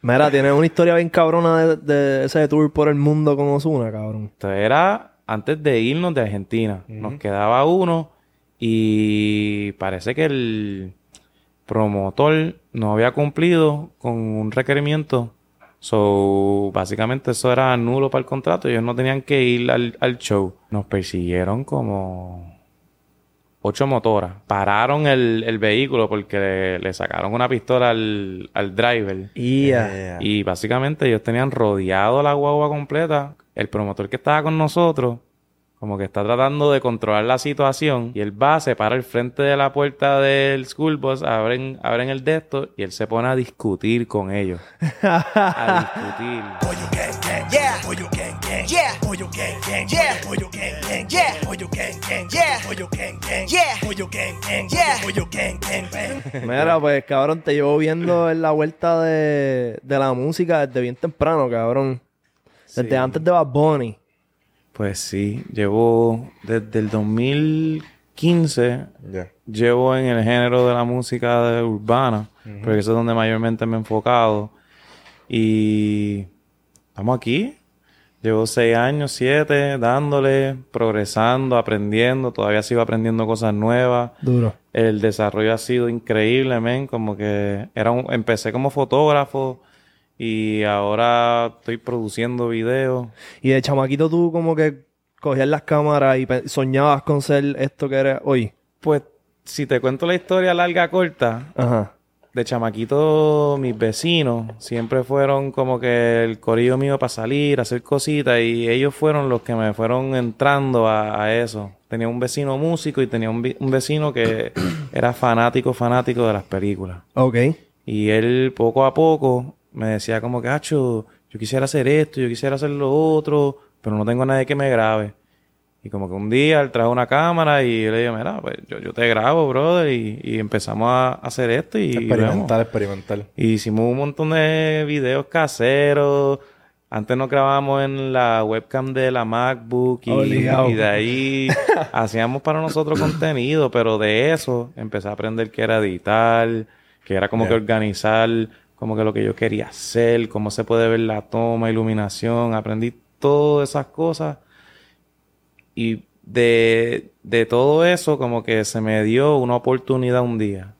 Mira, tienes una historia bien cabrona de, de ese tour por el mundo con Osuna, cabrón. Esto era antes de irnos de Argentina. Nos quedaba uno y parece que el promotor no había cumplido con un requerimiento. So, básicamente eso era nulo para el contrato. Ellos no tenían que ir al, al show. Nos persiguieron como ocho motoras. Pararon el, el vehículo porque le, le sacaron una pistola al, al driver. Yeah. Y básicamente ellos tenían rodeado la guagua completa. El promotor que estaba con nosotros, como que está tratando de controlar la situación. Y él va, se para al frente de la puerta del school bus, abren, abren el de esto y él se pone a discutir con ellos. a discutir. Pollo gang gang, yeah. Pollo gang gang, yeah. Pollo gang gang, yeah. Pollo gang gang, yeah. Pollo gang gang, yeah. Pollo gang gang, yeah. Pollo gang gang, yeah. Pollo gang gang, bang. Mira, pues cabrón, te llevo viendo en la vuelta de, de la música desde bien temprano, cabrón. Desde Sí. antes de Bad Bunny. Pues sí, llevo desde el 2015 Ya. llevo en el género de la música de urbana, porque eso es donde mayormente me he enfocado. Y estamos aquí. Llevo seis años, siete, dándole, progresando, aprendiendo. Todavía sigo aprendiendo cosas nuevas. Duro. El desarrollo ha sido increíble, men. Como que era un- empecé como fotógrafo y ahora estoy produciendo videos. Y de chamaquito tú como que cogías las cámaras y soñabas con ser esto que eres hoy. Pues, si te cuento la historia larga, corta, Ajá. De chamaquito, mis vecinos siempre fueron como que el corillo mío para salir, hacer cositas, y ellos fueron los que me fueron entrando a, a eso. Tenía un vecino músico y tenía un, un vecino que era fanático, fanático de las películas. Ok. Y él poco a poco me decía como que, Hacho, yo quisiera hacer esto, yo quisiera hacer lo otro, pero no tengo nadie que me grabe. Y como que un día él trajo una cámara y yo le dije, mira, pues yo, yo te grabo, brother. Y, y empezamos a hacer esto y. Experimental, experimental. Y hicimos un montón de videos caseros. Antes nos grabábamos en la webcam de la MacBook y, y de ahí hacíamos para nosotros contenido, pero de eso empecé a aprender que era editar, que era como que organizar, como que lo que yo quería hacer, cómo se puede ver la toma, iluminación, aprendí todas esas cosas y de, de todo eso como que se me dio una oportunidad un día.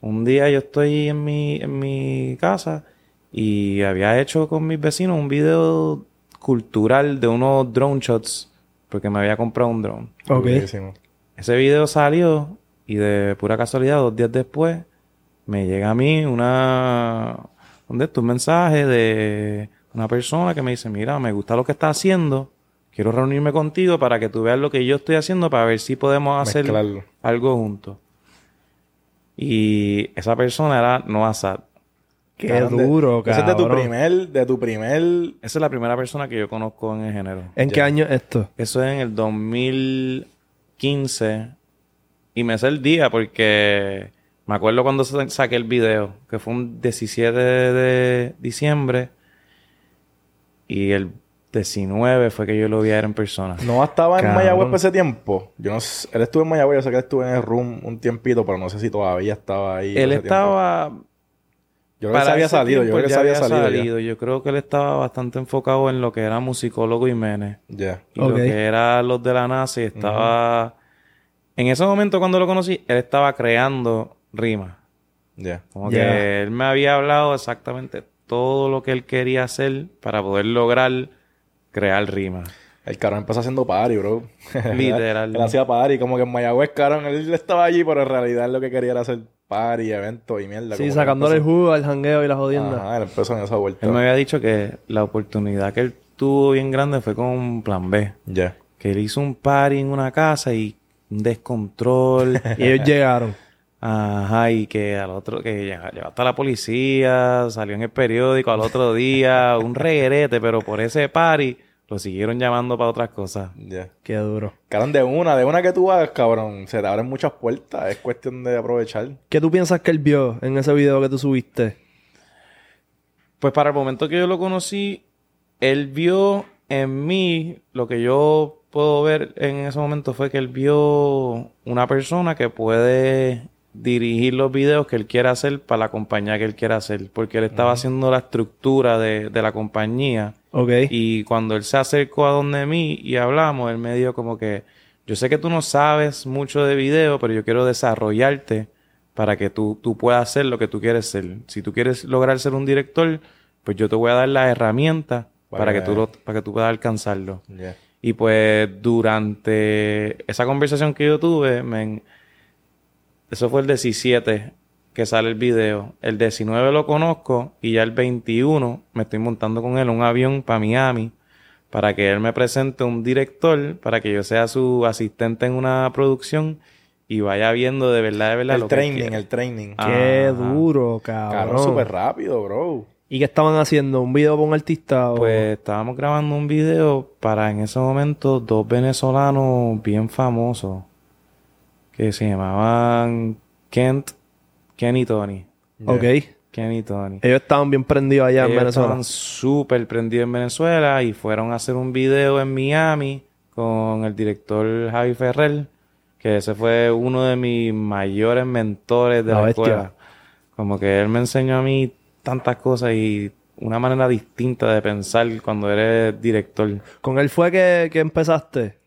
Un día yo estoy en mi, en mi casa y había hecho con mis vecinos un video cultural de unos drone shots porque me había comprado un drone. Ok. Ese video salió y de pura casualidad, dos días después, me llega a mí una, ¿dónde está? Un mensaje de una persona que me dice, mira, me gusta lo que estás haciendo, quiero reunirme contigo para que tú veas lo que yo estoy haciendo para ver si podemos hacer Mezclarlo. algo juntos. Y esa persona era Noah Sad. Qué Cabrón, de- duro, Ese es de tu cabrón. primer, de tu primer... Esa es la primera persona que yo conozco en el género. ¿En qué año es esto? Eso es en el 2015. Y me sé el día porque me acuerdo cuando sa- saqué el video, que fue un 17 de diciembre. Y el 19 fue que yo lo vi a él en persona. No estaba en. Mayagüez por ese tiempo. Yo no sé, él estuvo en Mayagüez, yo sé que él estuvo en el room un tiempito, pero no sé si todavía estaba ahí. él estaba... tiempo. Yo creo que se había ese salido, yo tiempo creo que ya se había salido. Yo creo que él estaba bastante enfocado en lo que era musicólogo y menes. Ya. Y lo que era los de la NASA y estaba... En ese momento cuando lo conocí, él estaba creando rimas. Ya. Como que él me había hablado exactamente todo lo que él quería hacer para poder lograr crear rimas. El cabrón empezó haciendo party, bro. Literal. él hacía party, como que en Mayagüez, cabrón, él estaba allí, pero en realidad lo que quería era hacer party, eventos y mierda. Sí, sacándole el jugo al jangueo y la jodienda. Ajá, él empezó en esa vuelta. Él me había dicho que la oportunidad que él tuvo bien grande fue con un plan B. Ya. Que él hizo un party en una casa y un descontrol. Y ellos llegaron. Ajá, y que al otro, que llegó hasta la policía, salió en el periódico al otro día, un reguerete, pero por ese party lo siguieron llamando para otras cosas. Ya. Qué duro. Cabrón, de una, de una que tú hagas, cabrón, se te abren muchas puertas. Es cuestión de aprovechar. ¿Qué tú piensas que él vio en ese video que tú subiste? Pues para el momento que yo lo conocí, él vio en mí lo que yo puedo ver en ese momento fue que él vio una persona que puede dirigir los videos que él quiere hacer para la compañía que él quiere hacer. Porque él estaba haciendo la estructura de, de la compañía. Ok. Y cuando él se acercó a donde mí y hablamos, él me dijo como que, yo sé que tú no sabes mucho de video, pero yo quiero desarrollarte para que tú, tú puedas hacer lo que tú quieres ser. Si tú quieres lograr ser un director, pues yo te voy a dar las herramientas para, Para que tú lo- para que tú puedas alcanzarlo. Yeah. Y pues durante esa conversación que yo tuve, men, eso fue el 17 que sale el video. El 19 lo conozco y ya el 21 me estoy montando con él un avión para Miami para que él me presente un director, para que yo sea su asistente en una producción y vaya viendo de verdad, de verdad El lo que training, quiere. el training. Ah. Qué duro, Cabrón, cabrón. súper rápido, bro. ¿Y qué estaban haciendo? ¿Un video para un artista? o- Pues estábamos grabando un video para en ese momento dos venezolanos bien famosos que se llamaban Kent, Ken y Tony. Ok. Ken y Tony. Ellos estaban bien prendidos allá en Venezuela. estaban súper prendidos en Venezuela y fueron a hacer un video en Miami con el director Javi Ferrer, que ese fue uno de mis mayores mentores de La la, escuela. Como que él me enseñó a mí tantas cosas y una manera distinta de pensar cuando eres director. ¿Con él fue que, que empezaste?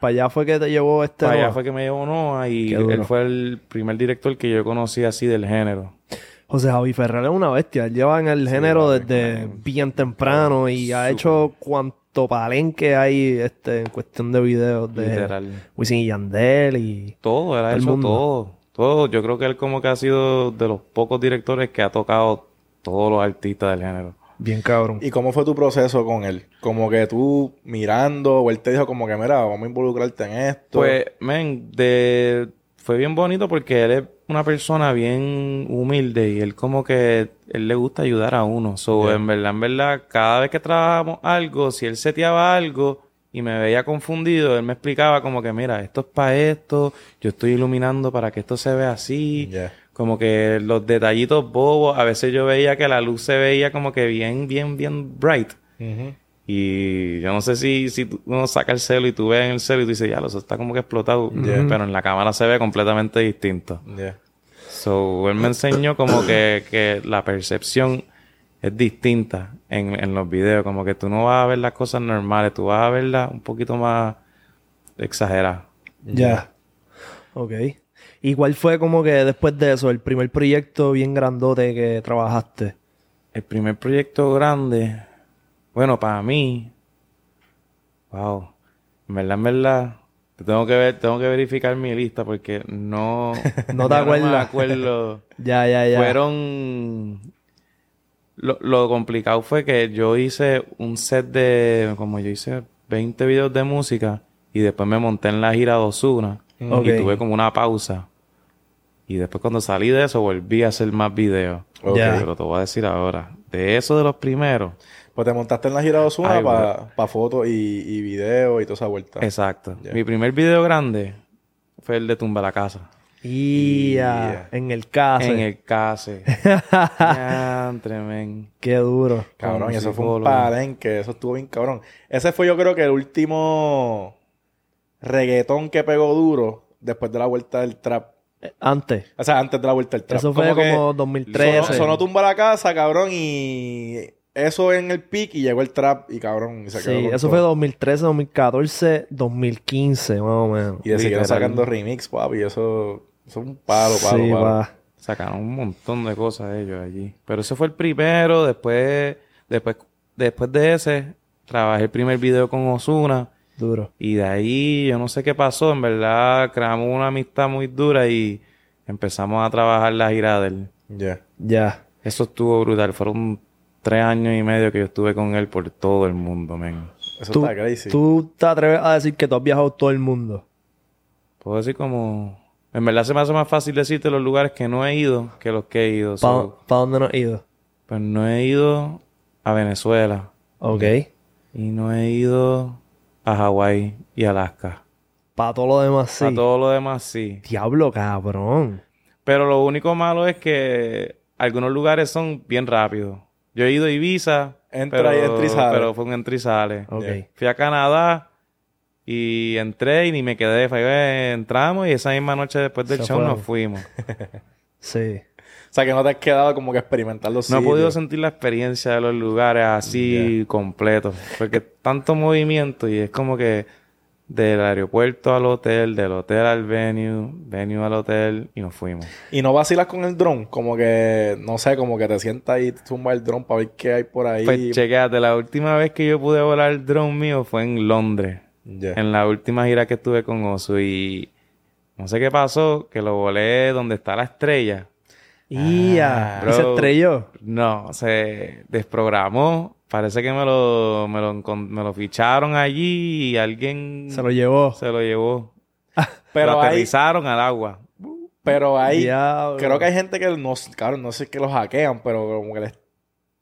¿Para allá fue que te llevó este... Para allá fue que me llevó Noah y él fue el primer director que yo conocí así del género. José Javi Ferrer es una bestia. Él lleva en el género desde bien temprano y ha hecho cuanto palenque hay este, en cuestión de videos de Literal. Wisin y Yandel y... Todo, él ha hecho mundo. todo. Todo. Yo creo que él como que ha sido de los pocos directores que ha tocado todos los artistas del género. Bien cabrón. ¿Y cómo fue tu proceso con él? Como que tú mirando, o él te dijo como que, mira, vamos a involucrarte en esto. Pues, men, de... fue bien bonito porque él es una persona bien humilde y él como que él le gusta ayudar a uno. So, Yeah. en verdad, en verdad, cada vez que trabajamos algo, si él seteaba algo y me veía confundido, él me explicaba como que, mira, esto es para esto, yo estoy iluminando para que esto se vea así. Yeah. Como que los detallitos bobos, a veces yo veía que la luz se veía como que bien, bien, bien bright. Y yo no sé si, si tú- uno saca el celo y tú ves en el celo y tú dices, ya, eso está como que explotado. Yeah. Pero en la cámara se ve completamente distinto. Yeah. So, él me enseñó como que, que la percepción es distinta en, en los videos. Como que tú no vas a ver las cosas normales, tú vas a verlas un poquito más exageradas. Ya. Ok. ¿Y cuál fue como que después de eso, el primer proyecto bien grandote que trabajaste? El primer proyecto grande, bueno, para mí, wow, en verdad, en verdad, tengo que ver, tengo que verificar mi lista porque no, No te acuerdas. me acuerdo. Ya, ya, ya. Fueron, lo, lo complicado fue que yo hice un set de, como yo hice 20 videos de música y después me monté en la gira de Ozuna Ok. y tuve como una pausa. Y después cuando salí de eso volví a hacer más videos. Ok. Ya. Pero te voy a decir ahora. De eso de los primeros. Pues te montaste en la gira de Ozuna Ay, para fotos y, y videos y toda esa vuelta. Exacto. Mi primer video grande fue el de Tumba la Casa. Y Yeah. en el caso. En el case. Diantre, men. Qué duro. Cabrón, eso fue un palenque, eso estuvo bien cabrón. Ese fue yo creo que el último reggaetón que pegó duro después de la vuelta del trap. Antes. O sea, antes de la vuelta del trap. Eso fue como 2013. Sonó, sonó tumba la casa, cabrón, y eso en el pic y llegó el trap y cabrón, y se quedó Sí, eso todo. fue 2013, 2014, 2015, más o menos. Y de seguir sacando remix, papi, eso, eso es un palo, palo, sí, palo. va. Sacaron un montón de cosas ellos allí. Pero ese fue el primero. Después, después, después de ese, trabajé el primer video con Osuna. Duro. Y de ahí, yo no sé qué pasó. En verdad, creamos una amistad muy dura y empezamos a trabajar la gira de él. Ya. Ya. Eso estuvo brutal. Fueron tres años y medio que yo estuve con él por todo el mundo, men. Eso Tú, está crazy. tú te atreves a decir que tú has viajado todo el mundo. Puedo decir como... En verdad se me hace más fácil decirte los lugares que no he ido que los que he ido. ¿Para So, dónde no has ido? pues no he ido a Venezuela. Ok. Y no he ido a Hawái y Alaska. Para todo lo demás, sí. A todo lo demás sí. Diablo, cabrón. Pero lo único malo es que algunos lugares son bien rápidos. Yo he ido a Ibiza, Entra pero, y entra y sale. pero fue un entra y sale. Fui a Canadá Y entré y ni me quedé. Eh, entramos y esa misma noche después del Se show nos fuimos. Sí. O sea, que no te has quedado como que experimentar los No he podido sentir la experiencia de los lugares así completos. Porque tanto movimiento y es como que del aeropuerto al hotel, del hotel al venue, venue al hotel y nos fuimos. Y no vacilas con el dron, como que, no sé, como que te sientas y tumba el dron para ver qué hay por ahí. Pues chequéate, la última vez que yo pude volar el drone mío fue en Londres. En la última gira que estuve con Osu y no sé qué pasó, que lo volé donde está la estrella. Y se estrelló. No, se desprogramó. Parece que me lo, me lo, me lo ficharon allí y alguien Se lo llevó. se lo llevó. Pero lo hay, aterrizaron al agua. pero Diablo. creo que hay gente que no, claro, no sé que los hackean, pero como que les,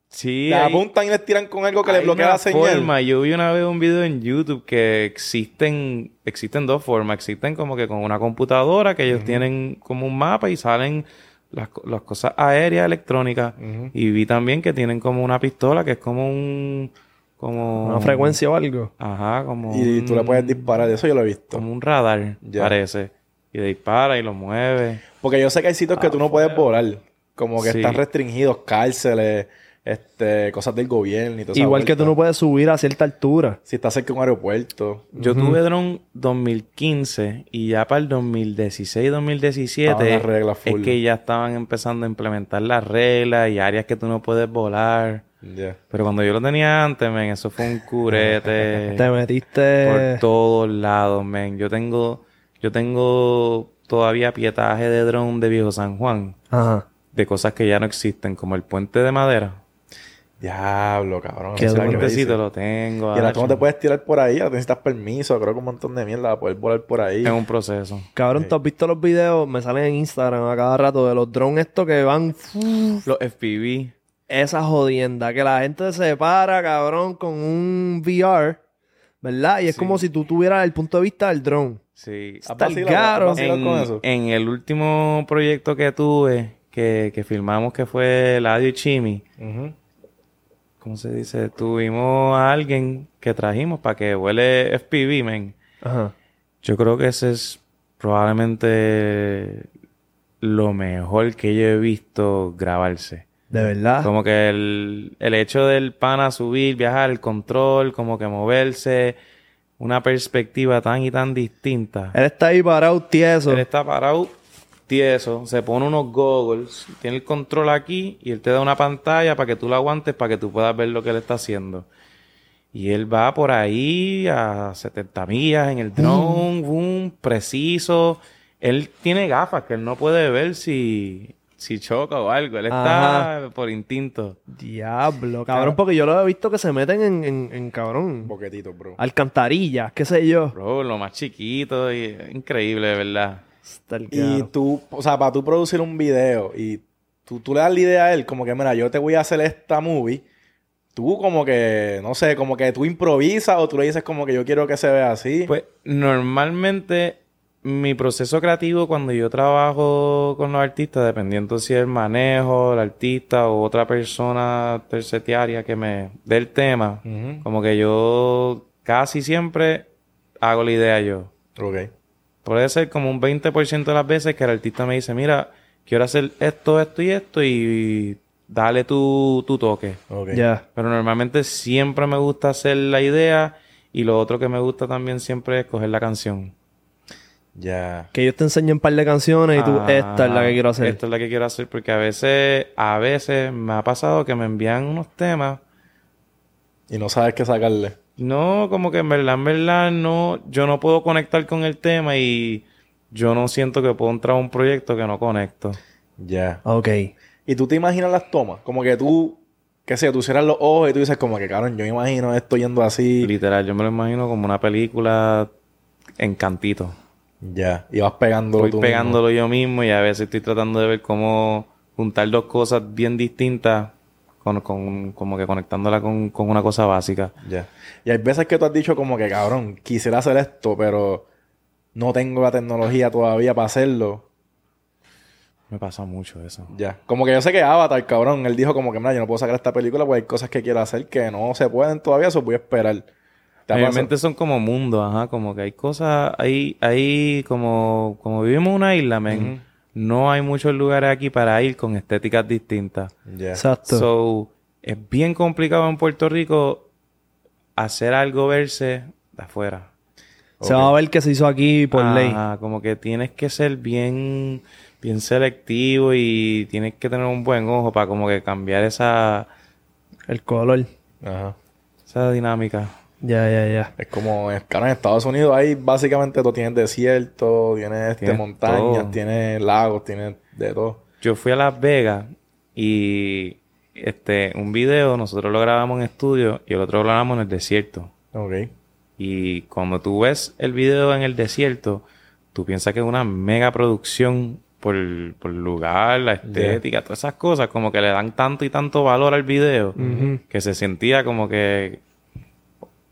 Sí, hay- apuntan y les tiran con algo que les bloquea la señal. forma. Yo vi una vez un video en YouTube que existen, existen dos formas. Existen como que con una computadora que ellos tienen como un mapa y salen las, las cosas aéreas electrónicas. Y vi también que tienen como una pistola que es como un... Como... Una frecuencia o algo. Ajá, como... Y tú le un- puedes disparar, eso yo lo he visto. Como un radar, parece. Y dispara y lo mueve. Porque yo sé que hay sitios que tú no puedes volar, como que Sí. están restringidos, cárceles, este, cosas del gobierno y todo eso. Igual que tú no puedes subir a cierta altura. Si estás cerca de un aeropuerto. Yo tuve dron 2015 y ya para el 2016-2017 Estaban las reglas es full. que ya estaban empezando a implementar las reglas y áreas que tú no puedes volar. Ya. Pero cuando yo lo tenía antes, men, eso fue un curete Te metiste. por todos lados, men. Yo tengo, yo tengo todavía pietaje de dron de Viejo San Juan Ajá. de cosas que ya no existen, como el puente de madera. Diablo, cabrón. Qué duro. lo tengo. Y ahora tú no te puedes tirar por ahí, ahora necesitas permiso, creo que un montón de mierda para poder volar por ahí. Es un proceso. Cabrón, ¿tú has visto los videos? Me salen en Instagram a cada rato de los drones estos que van... Los FPV. Esa jodienda. Que la gente se para, cabrón, con un VR. ¿Verdad? Y es Sí. como si tú tuvieras el punto de vista del drone. Sí. ¿Has Está caro. en, eso? en el último proyecto que tuve, que, que filmamos, que fue Ladio y Chimi, Ujú. ¿Cómo se dice? Tuvimos a alguien que trajimos para que huele FPV, men. Ajá. Yo creo que ese es probablemente lo mejor que yo he visto grabarse. De verdad. Como que el, el hecho del pana subir, viajar, el control, como que moverse, una perspectiva tan y tan distinta. Él está ahí parado tieso. Él está parado tieso, se pone unos goggles, tiene el control aquí y él te da una pantalla para que tú lo aguantes, para que tú puedas ver lo que él está haciendo. Y él va por ahí a 70 millas en el drone, boom, preciso. Él tiene gafas que él no puede ver si, si choca o algo. Él está por instinto. Diablo, cabrón, porque yo lo he visto que se meten en, en, en, cabrón, Boquetito, bro. alcantarillas, qué sé yo. Bro, lo más chiquito y increíble, de verdad. Y tú, o sea, para tú producir un video y tú, tú le das la idea a él, como que, mira, yo te voy a hacer esta movie. Tú como que, no sé, como que tú improvisas o tú le dices como que yo quiero que se vea así. Pues normalmente mi proceso creativo cuando yo trabajo con los artistas, dependiendo si el manejo, el artista o otra persona tercetiaria que me dé el tema, como que yo casi siempre hago la idea yo. Ok. Puede ser como un 20% de las veces que el artista me dice, mira, quiero hacer esto, esto y esto y dale tu, tu toque. Ok. Ya. Pero normalmente siempre me gusta hacer la idea y lo otro que me gusta también siempre es coger la canción. Ya. Que ellos te enseñen un par de canciones y tú, esta es la que quiero hacer. Esta es la que quiero hacer porque a veces, a veces me ha pasado que me envían unos temas. Y no sabes qué sacarle. No, como que en verdad, en verdad, no, yo no puedo conectar con el tema y yo no siento que puedo entrar a un proyecto que no conecto. Ya. Ok. Y tú te imaginas las tomas. Como que tú, qué sé, tú cierras los ojos y tú dices como que, cabrón, yo me imagino esto yendo así. Literal, yo me lo imagino como una película en cantito. Ya. Y vas pegándolo Voy tú mismo. pegándolo yo mismo y a veces estoy tratando de ver cómo juntar dos cosas bien distintas con, con- como que conectándola con, con una cosa básica. Ya. Y hay veces que tú has dicho como que, cabrón, quisiera hacer esto, pero no tengo la tecnología todavía para hacerlo. Me pasa mucho eso. Ya. Como que yo sé que Avatar, cabrón, él dijo como que, mira, yo no puedo sacar esta película porque hay cosas que quiero hacer que no se pueden todavía, eso voy a esperar. ¿Te ha pasado? Obviamente son como mundos, ajá, como que hay cosas, hay, hay como, como vivimos en una isla, men, no hay muchos lugares aquí para ir con estéticas distintas. Exacto. So, es bien complicado en Puerto Rico hacer algo verse de afuera. Se va a ver que se hizo aquí por ley. Ajá, como que tienes que ser bien, bien selectivo y tienes que tener un buen ojo para como que cambiar esa, El color. Ajá. esa dinámica. Ya, ya, ya. Es como, claro, en Estados Unidos ahí básicamente tú tienes desierto, tienes este, Tienes montañas, todo. tienes lagos, tienes de todo. Yo fui a Las Vegas y este un video nosotros lo grabamos en estudio y el otro lo grabamos en el desierto. Ok. Y cuando tú ves el video en el desierto, tú piensas que es una mega producción por, por el lugar, la estética, todas esas cosas, como que le dan tanto y tanto valor al video, que se sentía como que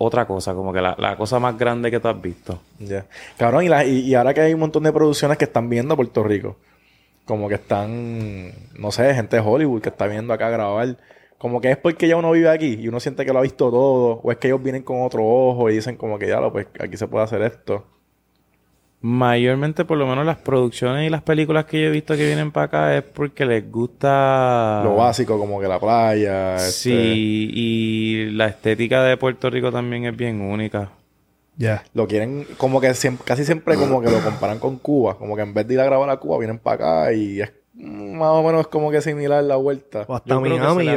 otra cosa, como que la, la cosa más grande que tú has visto. Ya. Cabrón, y, la- y, y ahora que hay un montón de producciones que están viendo a Puerto Rico, como que están, no sé, gente de Hollywood que está viendo acá grabar, como que es porque ya uno vive aquí y uno siente que lo ha visto todo, o es que ellos vienen con otro ojo y dicen como que ya, lo, pues aquí se puede hacer esto. Mayormente, por lo menos las producciones y las películas que yo he visto que vienen para acá es porque les gusta... Lo básico, como que la playa. este, Sí, y la estética de Puerto Rico también es bien única. Ya. Lo quieren, como que siem- casi siempre como que lo comparan con Cuba. Como que en vez de ir a grabar a Cuba, vienen para acá y es más o menos como que similar la vuelta. O hasta Miami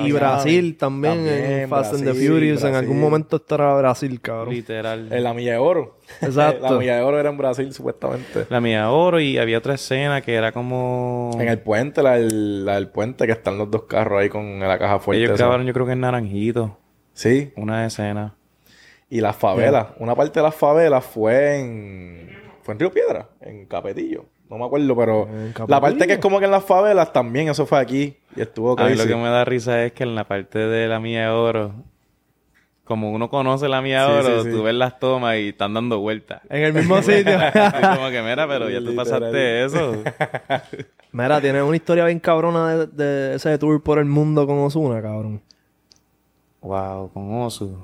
y-. Brasil también, También, en Fast and the Brasil, Furious. En algún momento estará Brasil, cabrón. Literal. En la milla de oro. Exacto. la milla de oro era en Brasil, supuestamente. La mía oro y había otra escena que era como... En el puente, la del, la del puente, que están los dos carros ahí con la caja fuerte. Ellos grabaron yo creo que en Naranjito. Sí. Una escena. Y las favelas. Una parte de las favelas fue en... Fue en Río Piedra, en Capetillo. No me acuerdo, pero... La parte que es como que en las favelas también, eso fue aquí. Y estuvo A mí crazy. lo que me da risa es que en la parte de la mía de oro, como uno conoce la mía de Sí, oro, sí, sí. tú ves las tomas y están dando vueltas. En el mismo sitio. Como que, mira, pero ya tú Literal. pasaste eso. Mira, tienes una historia bien cabrona de, de ese tour por el mundo con Osuna, cabrón. wow, con Osu.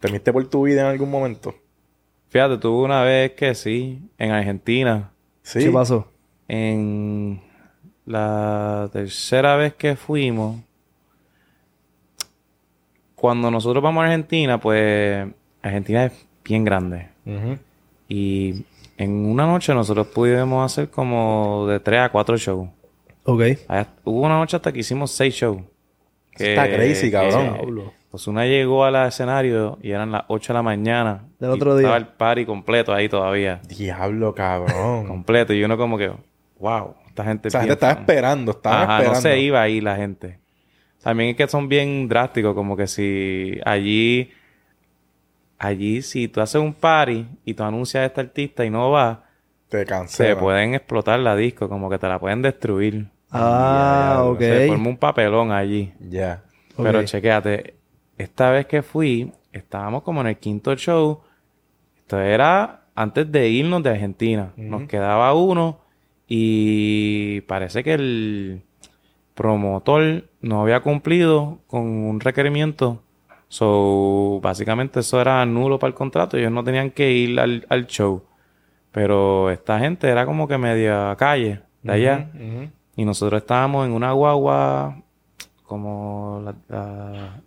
¿Temiste por tu vida en algún momento? Fíjate, tuve una vez que sí, en Argentina, Sí. ¿Qué pasó? en la tercera vez que fuimos, cuando nosotros vamos a Argentina, pues Argentina es bien grande. Y en una noche nosotros pudimos hacer como de 3 a 4 shows. Ok. Allá- Hubo una noche hasta que hicimos 6 shows. Está crazy, cabrón. Diablo. Osuna llegó al escenario y eran las 8 de la mañana. Del y otro día. Estaba el party completo ahí todavía. Diablo, cabrón. Completo. Y uno como que, wow, esta gente... Es gente estaba esperando, estaban Ajá, esperando. no se iba ahí la gente. También es que son bien drásticos, como que si allí, allí si tú haces un party y tú anuncias a este artista y no va, Te se cancelan. pueden explotar la disco, como que te la pueden destruir. Ah, Ya, ya, ok. Se forma un papelón allí. Ya. Pero Ok. chequéate, esta vez que fui, estábamos como en el quinto show. Esto era antes de irnos de Argentina. Nos quedaba uno y parece que el promotor no había cumplido con un requerimiento. So, básicamente eso era nulo para el contrato. Ellos no tenían que ir al, al show. Pero esta gente era como que media calle de allá. Y nosotros estábamos en una guagua como la, la-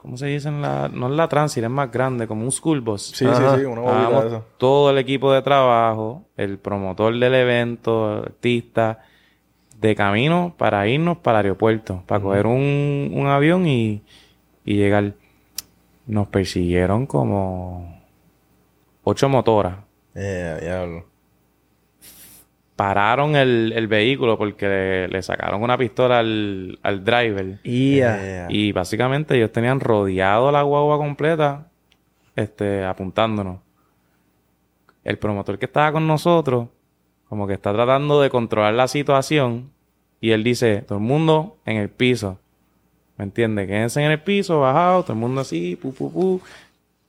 ¿cómo se dice? en La, no es la transit, es más grande, como un school bus. Sí, Ajá. sí, sí, una Estábamos de eso. todo el equipo de trabajo, el promotor del evento, artista, de camino para irnos para el aeropuerto, para coger un, un avión y, y llegar. Nos persiguieron como ocho motoras. Eh, diablo. Pararon el, el vehículo porque le, le sacaron una pistola al, al driver. Eh, Y básicamente ellos tenían rodeado la guagua completa, este, apuntándonos. El promotor que estaba con nosotros, como que está tratando de controlar la situación, y él dice, todo el mundo en el piso. ¿Me entiendes? Quédense en el piso, bajado, todo el mundo así, pu, pu, pu,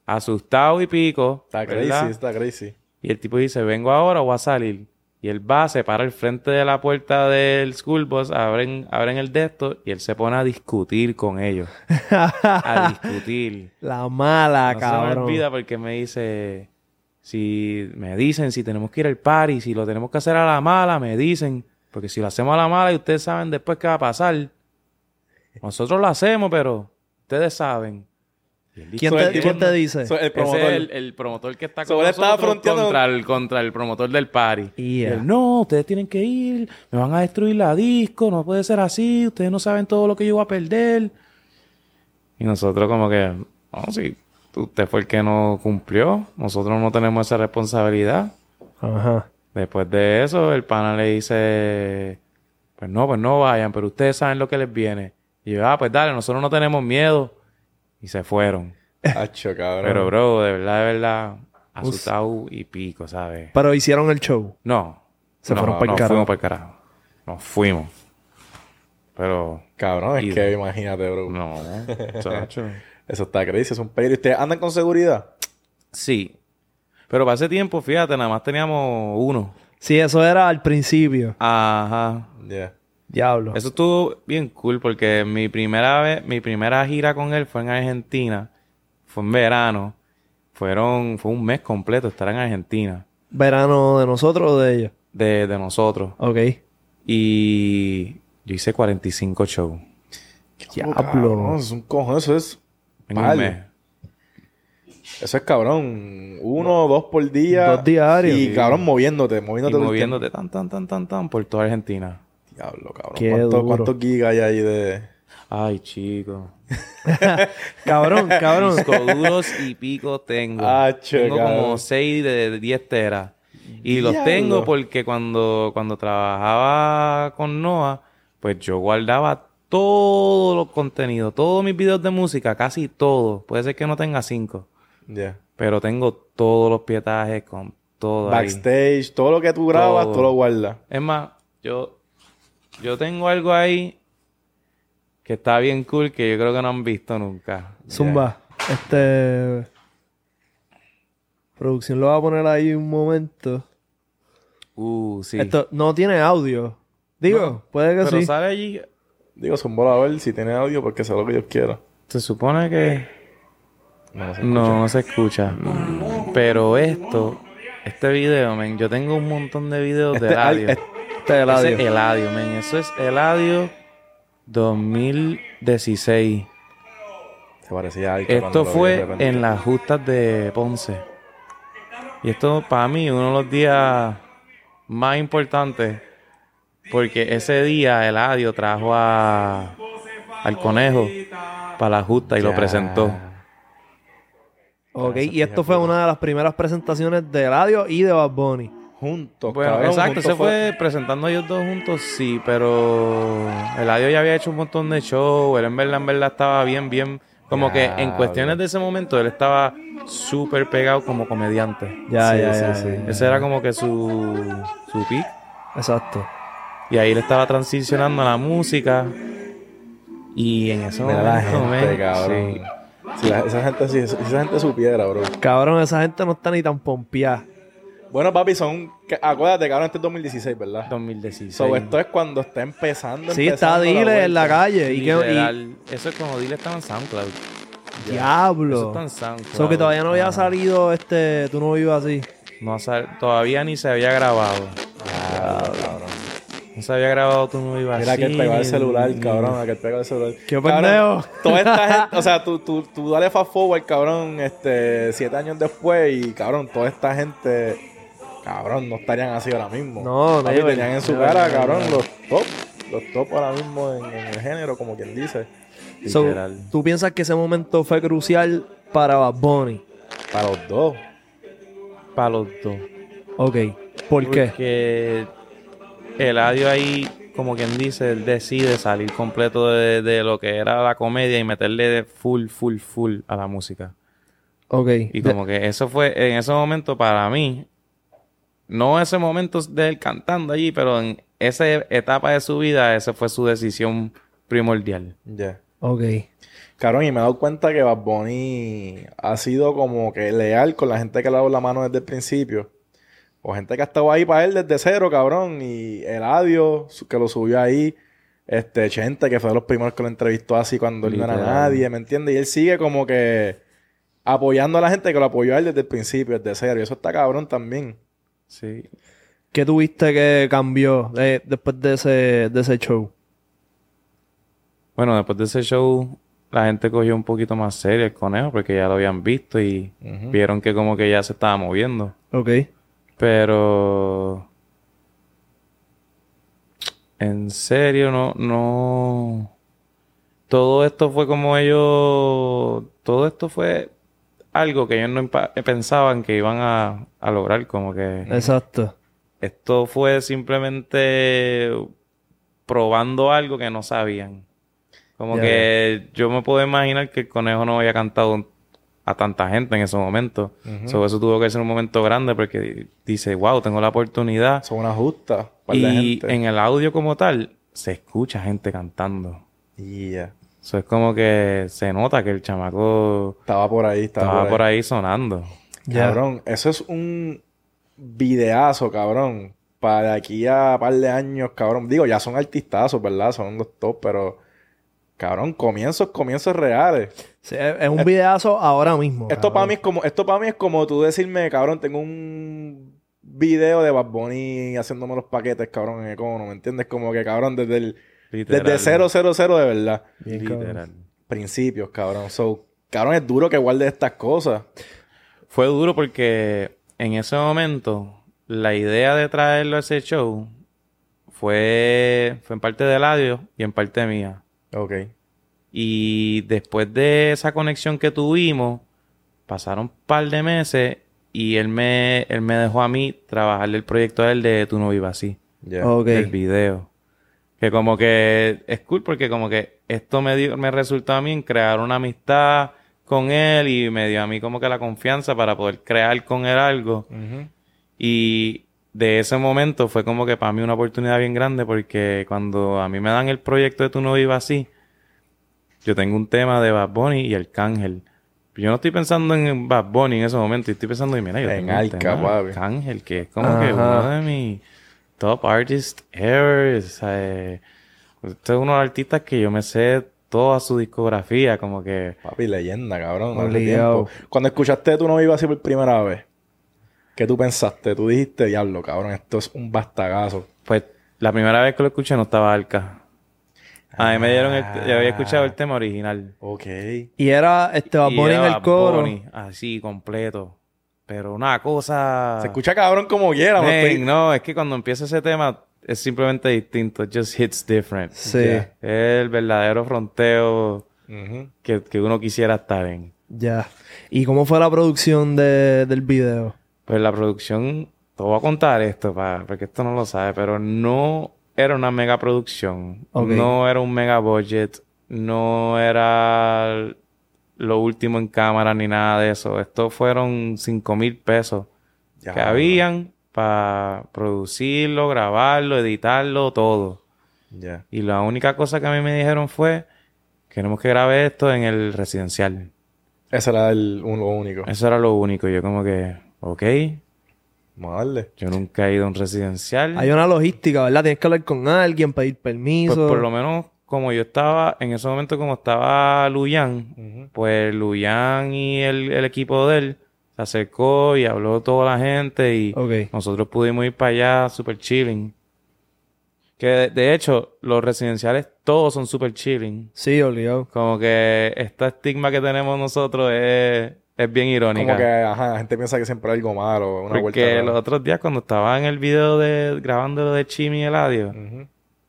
asustado y pico. Está ¿verdad? crazy, está crazy. Y el tipo dice, vengo ahora o voy a salir. Y él va, se para al frente de la puerta del school bus, abren, abren el de esto y él se pone a discutir con ellos. a discutir. La mala, No se me cabrón. olvida porque me dice, si me dicen si tenemos que ir al party, si lo tenemos que hacer a la mala, me dicen, porque si lo hacemos a la mala y ustedes saben después qué va a pasar. Nosotros lo hacemos, pero ustedes saben. ¿Quién So, te, el tipo- quién te dice? So, el ese promotor. es el, el promotor que está con nosotros contra el, contra el promotor del party. Yeah. Y él, no, ustedes tienen que ir, me van a destruir la disco, no puede ser así, ustedes no saben todo lo que yo voy a perder. Y nosotros como que, no, sí, usted fue el que no cumplió, nosotros no tenemos esa responsabilidad. Ajá. Después de eso, el pana le dice, pues no, pues no vayan, pero ustedes saben lo que les viene. Y yo, ah, pues dale, nosotros no tenemos miedo. Y se fueron. Hacho, cabrón. Pero, bro, de verdad, de verdad, asustado y pico, ¿sabes? Pero hicieron el show. No. Se no, fueron no, pa'l nos carajo. fuimos para el carajo. Nos fuimos. Pero, Cabrón, es Y- que imagínate, bro. no. Eso está crazy, es un peligro. ¿Y ustedes andan con seguridad? Sí. Pero para ese tiempo, fíjate, nada más teníamos uno. Sí, eso era al principio. Ajá. Ya. Diablo. Eso estuvo bien cool porque mi primera vez, mi primera gira con él fue en Argentina. Fue en verano. Fueron, fue un mes completo estar en Argentina. ¿Verano de nosotros o de ellos? De, de nosotros. Ok. Y yo hice 45 shows Diablo. Es un cojón, eso es... en un mes. Eso es cabrón. Uno o dos por día. Dos diarios. Y Sí. cabrón, moviéndote, moviéndote. moviéndote tan, tan, tan, tan, tan por toda Argentina. Diablo, cabrón. Qué ¿Cuánto- duro. ¿Cuántos gigas hay ahí de...? Ay, chico. Cabrón, cabrón. Duros y pico tengo. Acho, tengo como cabrón. 6 de 10 teras. Y los tengo porque cuando, cuando trabajaba con Noah, pues yo guardaba todos los contenidos, todos mis videos de música, casi todo. Puede ser que no tenga 5, Ya. pero tengo todos los pietajes con todo ahí. Backstage, todo lo que tú grabas, Todo. tú lo guardas. Es más, yo, yo tengo algo ahí que está bien cool que yo creo que no han visto nunca. Zumba. Este. Producción lo va a poner ahí un momento. Uh, sí. Esto no tiene audio. Digo, No, puede que Pero sí. sale allí. Digo, zumbalo a ver si tiene audio porque sea lo que Dios quiera. Se supone que No, sé. no, no se escucha. Pero esto, este video, men, yo tengo un montón de videos de Este- Eladio. ay, Este es el Ese audio. es Eladio, men. Eso es Eladio 2016. Se parecía a alguien Esto fue en las justas de Ponce. Y esto para mí uno de los días más importantes porque ese día Eladio trajo a al conejo para la justa y lo presentó. Ok, y esto fue una de las primeras presentaciones de radio y de Bad Bunny. Juntos, Bueno, cabrón, exacto, juntos se fue presentando ellos dos juntos, sí, pero Eladio ya había hecho un montón de shows, él en verdad, en verdad estaba bien, bien, como que en cuestiones de ese momento él estaba súper pegado como comediante. Ya, Sí, ya, sí, ya, sí. ya. Ese era como que su, su pick. Exacto. Y ahí él estaba transicionando a la música. Y en ese Mira la momento, gente, cabrón. sí. Si la- esa gente, si, si esa gente supiera, bro. Cabrón, esa gente no está ni tan pompeada. Bueno, papi, son. que- Acuérdate, cabrón, este es 2016, ¿verdad? 2016. So, esto es cuando está empezando. Sí, está empezando Dile en la vuelta. calle. Y que, y- Literal, Eso es como dile estaba en SoundCloud. Eso diablo. está en SoundCloud. So que todavía no había Ah. salido este. Tú no vivas así. No ha sal- todavía ni se había grabado. Diablo, cabrón. No se había grabado tú no ibas Mira así. que él pegó el celular, cabrón. Que él pegó el celular. ¡Qué Cabrón, pendejo! Toda esta gente, o sea, tú, tú, tú dale fast forward, cabrón, este, siete años después y, cabrón, toda esta gente, cabrón, no estarían así ahora mismo. No, never, tenían en su cara, never, cabrón, los top, los top ahora mismo en, en el género, como quien dice. So. ¿Tú piensas que ese momento fue crucial para Bad Bunny? Para los dos. Para los dos. Ok. ¿Por qué? Porque Eladio ahí, como quien dice, él decide salir completo de, de lo que era la comedia y meterle de full, full, full a la música. Ok. Y De- como que eso fue, en ese momento para mí, no ese momento de él cantando allí, pero en esa etapa de su vida, esa fue su decisión primordial. Ya. Ok. Cabrón, y me he dado cuenta que Bad Bunny ha sido como que leal con la gente que le ha dado la mano desde el principio. O gente que ha estado ahí para él desde cero, cabrón. Y Eladio, su- que lo subió ahí. Este, Chente, que fue de los primeros que lo entrevistó así cuando él no era nadie, ¿me entiendes? Y él sigue como que apoyando a la gente que lo apoyó a él desde el principio, desde cero. Y eso está cabrón también. Sí. ¿Qué tuviste que cambió eh, después de ese, de ese show? Bueno, después de ese show, la gente cogió un poquito más serio el conejo porque ya lo habían visto y vieron que como que ya se estaba moviendo. Ok. Pero... En serio, no, no... Todo esto fue como ellos... Todo esto fue algo que ellos no pensaban que iban a, a lograr. Como que Exacto. esto fue simplemente probando algo que no sabían. Como que yo me puedo imaginar que el conejo no había cantado a tanta gente en ese momento. So, eso tuvo que ser un momento grande porque dice, wow, tengo la oportunidad. Son una justa. Y gente. en el audio como tal, se escucha gente cantando. Y ya. Eso es como que se nota que el chamaco Estaba por ahí, estaba, estaba por ahí sonando. Cabrón, eso es un videazo, cabrón. Para de aquí a par de años, cabrón. Digo, ya son artistazos, ¿verdad? Son los top, pero... Cabrón, comienzos, comienzos reales. Sí, es un videazo ahora mismo. Esto cabrón. para mí es como... Esto para mí es como tú decirme, cabrón, tengo un video de Bad Bunny haciéndome los paquetes, cabrón, en Econo, ¿me entiendes? Como que, cabrón, desde el... Literal. Desde 000 de verdad. Bien, cabrón. Literal. Principios, cabrón. So, cabrón, es duro que guarde estas cosas. Fue duro porque en ese momento la idea de traerlo a ese show fue, fue en parte de Eladio y en parte mía. Ok. Y después de esa conexión que tuvimos, pasaron un par de meses y él me, él me dejó a mí trabajarle el proyecto a él de Tú no vivas así, del video. Que como que es cool porque como que esto me dio, me resultó a mí en crear una amistad con él y me dio a mí como que la confianza para poder crear con él algo. Y de ese momento fue como que para mí una oportunidad bien grande porque cuando a mí me dan el proyecto de Tú no vivas así, yo tengo un tema de Bad Bunny y el Cángel. Yo no estoy pensando en Bad Bunny en ese momento, estoy pensando en, mira, yo En tengo un tema. Cángel, que es como que uno de mis top artists ever. o sea, eh, Este es uno de los artistas que yo me sé toda su discografía, como que... Papi, leyenda, cabrón. tiempo. Cuando escuchaste Tú no vivas así por primera vez, ¿qué tú pensaste? Tú dijiste, diablo, cabrón, esto es un bastagazo. Pues la primera vez que lo escuché no estaba Arca. A mí me dieron el... Yo había escuchado el tema original. Ok. Y era este Bad Y Bunny era en el Bad coro. Bunny, así, completo. Pero una cosa... Se escucha cabrón como quiera, no Men, estoy- no, es que cuando empieza ese tema es simplemente distinto. It just hits different. Sí. Es el verdadero fronteo que, que uno quisiera estar en. ya. ¿Y cómo fue la producción de- del video? Pues la producción, te voy a contar esto, pa, porque esto no lo sabe, pero no era una mega producción. No era un mega budget. No era lo último en cámara ni nada de eso. Esto fueron 5 mil pesos Ya, que habían para producirlo, grabarlo, editarlo, todo. Ya. Y la única cosa que a mí me dijeron fue, queremos que grabe esto en el residencial. Ese era el, un- lo único. Eso era lo único. Yo como que, ok, Vamos a darle. yo nunca he ido a un residencial. Hay una logística, ¿verdad? Tienes que hablar con alguien, pedir permiso. Pues por lo menos como yo estaba, en ese momento como estaba Luyan, Ujú. pues Luyan y el, el equipo de él se acercó y habló toda la gente y nosotros pudimos ir para allá super chilling. Que de, de hecho, los residenciales todos son super chilling. Sí, obligado. Como que este estigma que tenemos nosotros es, es bien irónica. Como que, ajá, la gente piensa que siempre hay algo malo, una Porque vuelta. los otros días cuando estaba en el video de grabando lo de Chimi y Eladio,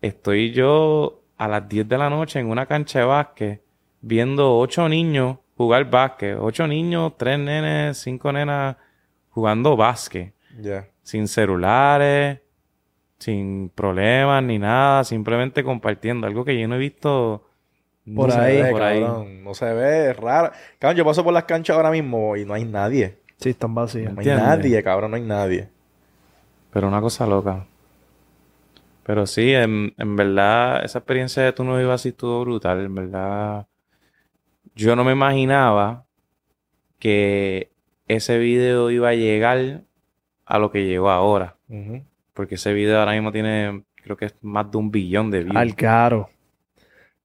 estoy yo a las 10 de la noche en una cancha de básquet viendo ocho niños jugar básquet. Ocho niños, tres nenes, cinco nenas jugando básquet. Ya. Sin celulares, sin problemas ni nada, simplemente compartiendo. Algo que yo no he visto Por no sé, ahí. ve, por ahí. cabrón. No se ve, es raro. Cabrón, yo paso por las canchas ahora mismo y no hay nadie. Sí, están vacías. No hay nadie, cabrón, no hay nadie. Pero una cosa loca. Pero sí, en, en verdad, esa experiencia de tú no vivas así estuvo brutal. En verdad, yo no me imaginaba que ese video iba a llegar a lo que llegó ahora. Porque ese video ahora mismo tiene, creo que es más de un billón de views. Al caro.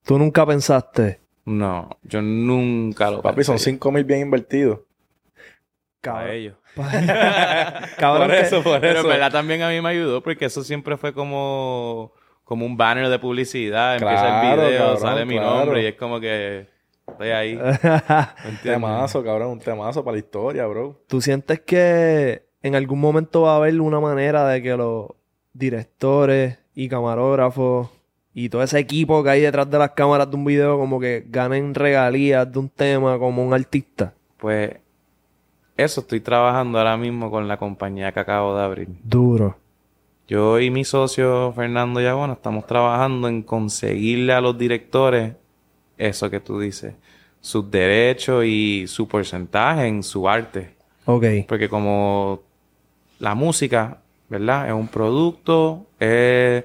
¿Tú nunca pensaste? No, yo nunca lo Papi, son pensé 5 mil bien invertidos. para Cabrón. ellos. Cabrón, por eso, por Pero en eso. verdad también a mí me ayudó porque eso siempre fue como, como un banner de publicidad. Empieza Claro, el video, cabrón, sale mi claro. nombre y es como que estoy ahí. ¿me Un temazo, cabrón. Un temazo para la historia, bro. ¿Tú sientes que en algún momento va a haber una manera de que los directores y camarógrafos y todo ese equipo que hay detrás de las cámaras de un video como que ganen regalías de un tema como un artista? Pues eso estoy trabajando ahora mismo con la compañía que acabo de abrir. Duro. Yo y mi socio Fernando Yagona estamos trabajando en conseguirle a los directores eso que tú dices, sus derechos y su porcentaje en su arte. Ok. Porque como la música, ¿verdad? Es un producto, es